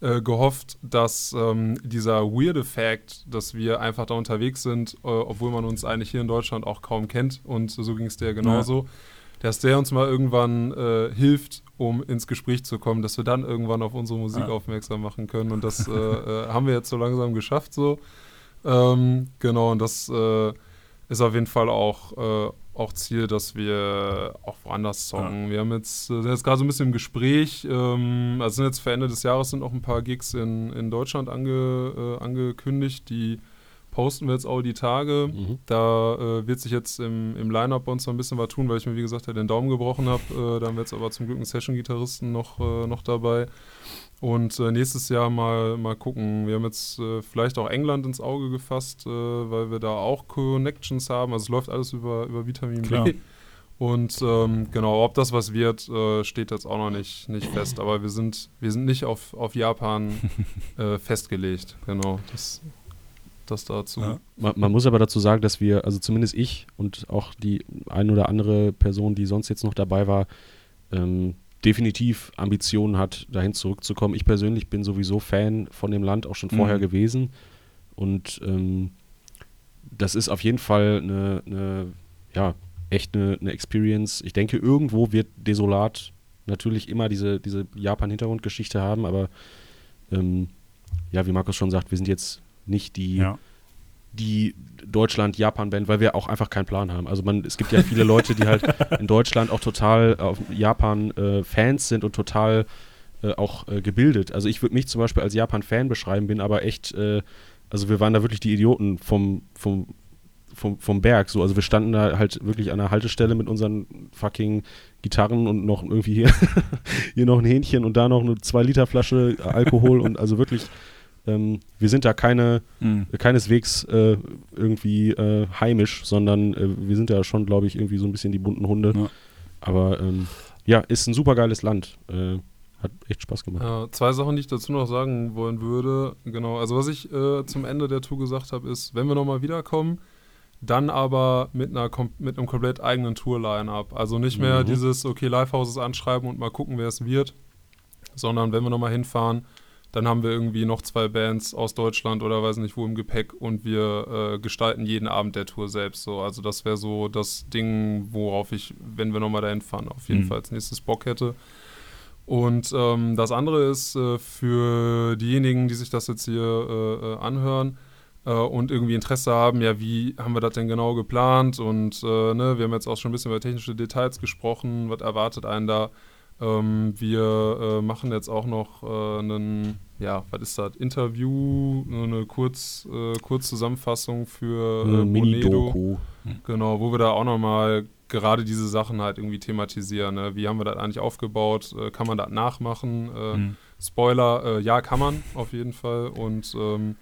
äh, gehofft, dass ähm, dieser weirde Fact, dass wir einfach da unterwegs sind, äh, obwohl man uns eigentlich hier in Deutschland auch kaum kennt und so ging es der genauso. Ja dass der uns mal irgendwann äh, hilft, um ins Gespräch zu kommen, dass wir dann irgendwann auf unsere Musik ja. aufmerksam machen können. Und das *laughs* äh, äh, haben wir jetzt so langsam geschafft so. Ähm, genau, und das äh, ist auf jeden Fall auch, äh, auch Ziel, dass wir auch woanders songen. Ja. Wir haben jetzt, äh, sind jetzt gerade so ein bisschen im Gespräch. Ähm, also sind jetzt für Ende des Jahres sind auch ein paar Gigs in, in Deutschland ange, angekündigt, die posten wir jetzt auch die Tage. Mhm. Da äh, wird sich jetzt im, im Line-Up bei uns noch ein bisschen was tun, weil ich mir, wie gesagt, ja den Daumen gebrochen habe. Äh, da haben wir jetzt aber zum Glück einen Session-Gitarristen noch, äh, noch dabei. Und äh, nächstes Jahr mal, mal gucken. Wir haben jetzt äh, vielleicht auch England ins Auge gefasst, äh, weil wir da auch Connections haben. Also es läuft alles über, über Vitamin Klar. B. Und ähm, genau, ob das was wird, äh, steht jetzt auch noch nicht, nicht fest. Aber wir sind, wir sind nicht auf, auf Japan *laughs* äh, festgelegt. Genau. Das das dazu. Ja. Man, man, muss aber dazu sagen, dass wir, also zumindest ich und auch die ein oder andere Person, die sonst jetzt noch dabei war, ähm, definitiv Ambitionen hat, dahin zurückzukommen. Ich persönlich bin sowieso Fan von dem Land auch schon vorher mhm. gewesen. Und ähm, das ist auf jeden Fall eine, eine ja, echt eine, eine, Experience. Ich denke, irgendwo wird Desolat natürlich immer diese, diese Japan-Hintergrundgeschichte haben, aber ähm, ja, wie Markus schon sagt, wir sind jetzt nicht die, ja. die Deutschland-Japan-Band, weil wir auch einfach keinen Plan haben. Also man, es gibt ja viele Leute, die halt *laughs* in Deutschland auch total auf Japan-Fans äh, sind und total äh, auch äh, gebildet. Also ich würde mich zum Beispiel als Japan-Fan beschreiben, bin aber echt, äh, also wir waren da wirklich die Idioten vom, vom, vom, vom Berg. So. Also wir standen da halt wirklich an der Haltestelle mit unseren fucking Gitarren und noch irgendwie hier, *laughs* hier noch ein Hähnchen und da noch eine 2-Liter-Flasche Alkohol und also wirklich ähm, wir sind da keine, mhm. keineswegs äh, irgendwie äh, heimisch, sondern äh, wir sind da schon, glaube ich, irgendwie so ein bisschen die bunten Hunde. Ja. Aber ähm, ja, ist ein super geiles Land. Äh, hat echt Spaß gemacht. Ja, zwei Sachen, die ich dazu noch sagen wollen würde. Genau, also was ich äh, zum Ende der Tour gesagt habe, ist, wenn wir nochmal wiederkommen, dann aber mit, einer, mit einem komplett eigenen Tour-Line-Up. Also nicht mehr mhm. dieses, okay, Livehouses anschreiben und mal gucken, wer es wird, sondern wenn wir nochmal hinfahren, dann haben wir irgendwie noch zwei Bands aus Deutschland oder weiß nicht wo im Gepäck und wir äh, gestalten jeden Abend der Tour selbst so. Also das wäre so das Ding, worauf ich, wenn wir nochmal dahin fahren, auf jeden mhm. Fall als nächstes Bock hätte. Und ähm, das andere ist äh, für diejenigen, die sich das jetzt hier äh, äh anhören äh, und irgendwie Interesse haben, ja, wie haben wir das denn genau geplant? Und äh, ne, wir haben jetzt auch schon ein bisschen über technische Details gesprochen, was erwartet einen da? Ähm, wir äh, machen jetzt auch noch äh, einen, ja, was ist das? Interview, eine Kurz, äh, Kurzzusammenfassung für äh, Bonedo. Mini-Doku. Genau, wo wir da auch nochmal gerade diese Sachen halt irgendwie thematisieren. Ne? Wie haben wir das eigentlich aufgebaut? Äh, kann man das nachmachen? Äh, Mhm. Spoiler, äh, ja, kann man auf jeden Fall. Und ähm,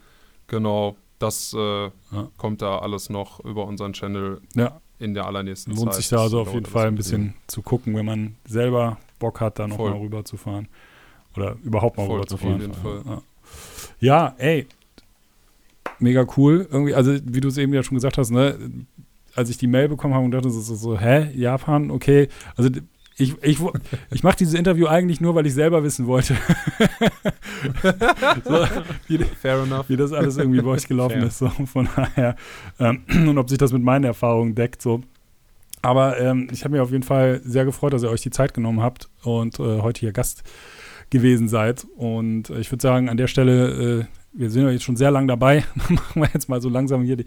genau, das äh, kommt da alles noch über unseren Channel Ja, in der allernächsten Zeit. lohnt sich da also auf jeden Fall ein bisschen zu gucken, wenn man selber Bock hat, da nochmal Voll. rüber zu fahren. Oder überhaupt mal Voll, rüber zu auf fahren. jeden Fall. Ja. ja, ey. Mega cool. Irgendwie, also wie du es eben ja schon gesagt hast, ne, als ich die Mail bekommen habe und dachte so, so, so hä, Japan, okay. Also ich, ich, ich mache dieses Interview eigentlich nur, weil ich selber wissen wollte, *laughs* so, wie, Fair enough. wie das alles irgendwie bei euch gelaufen Fair. ist. So, von daher. Ähm, und ob sich das mit meinen Erfahrungen deckt. So. Aber ähm, ich habe mich auf jeden Fall sehr gefreut, dass ihr euch die Zeit genommen habt und äh, heute hier Gast gewesen seid. Und äh, ich würde sagen, an der Stelle, äh, wir sind ja jetzt schon sehr lang dabei, dann *laughs* machen wir jetzt mal so langsam hier die,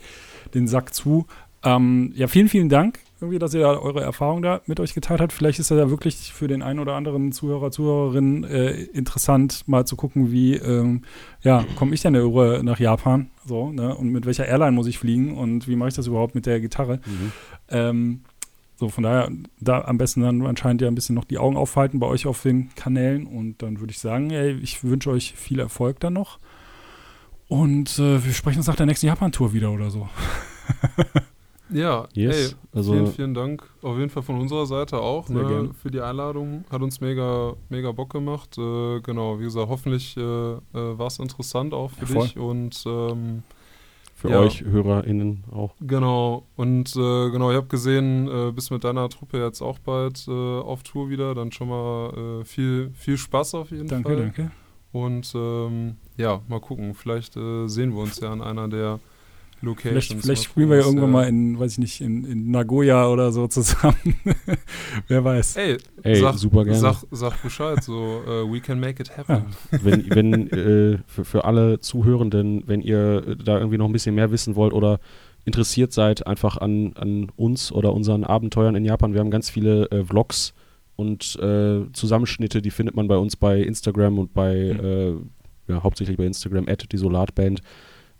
den Sack zu. Ähm, ja, vielen, vielen Dank, irgendwie, dass ihr da eure Erfahrung da mit euch geteilt habt. Vielleicht ist das ja wirklich für den einen oder anderen Zuhörer, Zuhörerin äh, interessant, mal zu gucken, wie ähm, ja, komme ich denn rüber nach Japan? So, ne? Und mit welcher Airline muss ich fliegen und wie mache ich das überhaupt mit der Gitarre? Mhm. So, von daher, da am besten dann anscheinend ja ein bisschen noch die Augen aufhalten bei euch auf den Kanälen. Und dann würde ich sagen, ey, ich wünsche euch viel Erfolg dann noch. Und äh, wir sprechen uns nach der nächsten Japan-Tour wieder oder so. *laughs* Ja, Yes, ey, also- vielen, vielen Dank. Auf jeden Fall von unserer Seite auch ne, für die Einladung. Hat uns mega, mega Bock gemacht. Äh, genau, wie gesagt, hoffentlich äh, äh, war es interessant auch für Ja, dich. Und ähm, Für Ja. euch HörerInnen auch. genau, und äh, genau, ich habe gesehen, äh, bist mit deiner Truppe jetzt auch bald äh, auf Tour wieder. Dann schon mal äh, viel, viel Spaß auf jeden Danke, Fall. danke. Und ähm, ja, mal gucken. Vielleicht äh, sehen wir uns ja an einer der Locations. Vielleicht, vielleicht spielen wir ja irgendwann mal in, weiß ich nicht, in, in Nagoya oder so zusammen. *laughs* Wer weiß. Ey, Ey, sag, super gerne. Sag, sag Bescheid, so, äh, we can make it happen. *laughs* wenn, wenn äh, für, für alle Zuhörenden, wenn ihr äh, da irgendwie noch ein bisschen mehr wissen wollt oder interessiert seid einfach an, an uns oder unseren Abenteuern in Japan, wir haben ganz viele äh, Vlogs und äh, Zusammenschnitte, die findet man bei uns bei Instagram und bei, äh, ja, hauptsächlich bei Instagram, at die Solatband.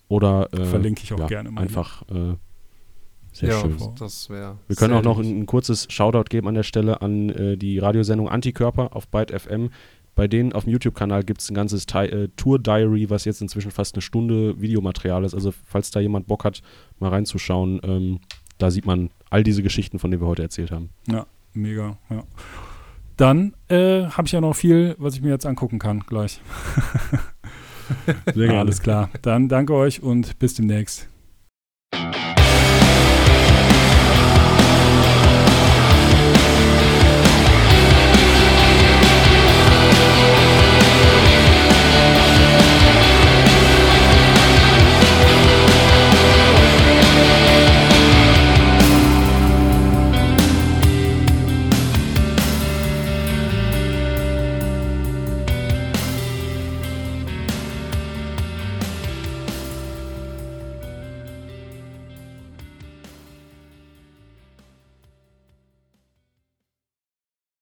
Oder äh, Verlinke ich auch ja, gerne mal. einfach äh, sehr ja, schön. das wäre. Wir können auch noch ein, ein kurzes Shoutout geben an der Stelle an äh, die Radiosendung Antikörper auf Byte FM. Bei denen auf dem YouTube-Kanal gibt es ein ganzes Ti- äh, Tour-Diary, was jetzt inzwischen fast eine Stunde Videomaterial ist. Also falls da jemand Bock hat, mal reinzuschauen, ähm, da sieht man all diese Geschichten, von denen wir heute erzählt haben. Ja, mega, ja. Dann äh, habe ich ja noch viel, was ich mir jetzt angucken kann gleich. *laughs* Sehr gerne. Alles klar. Dann danke euch und bis demnächst.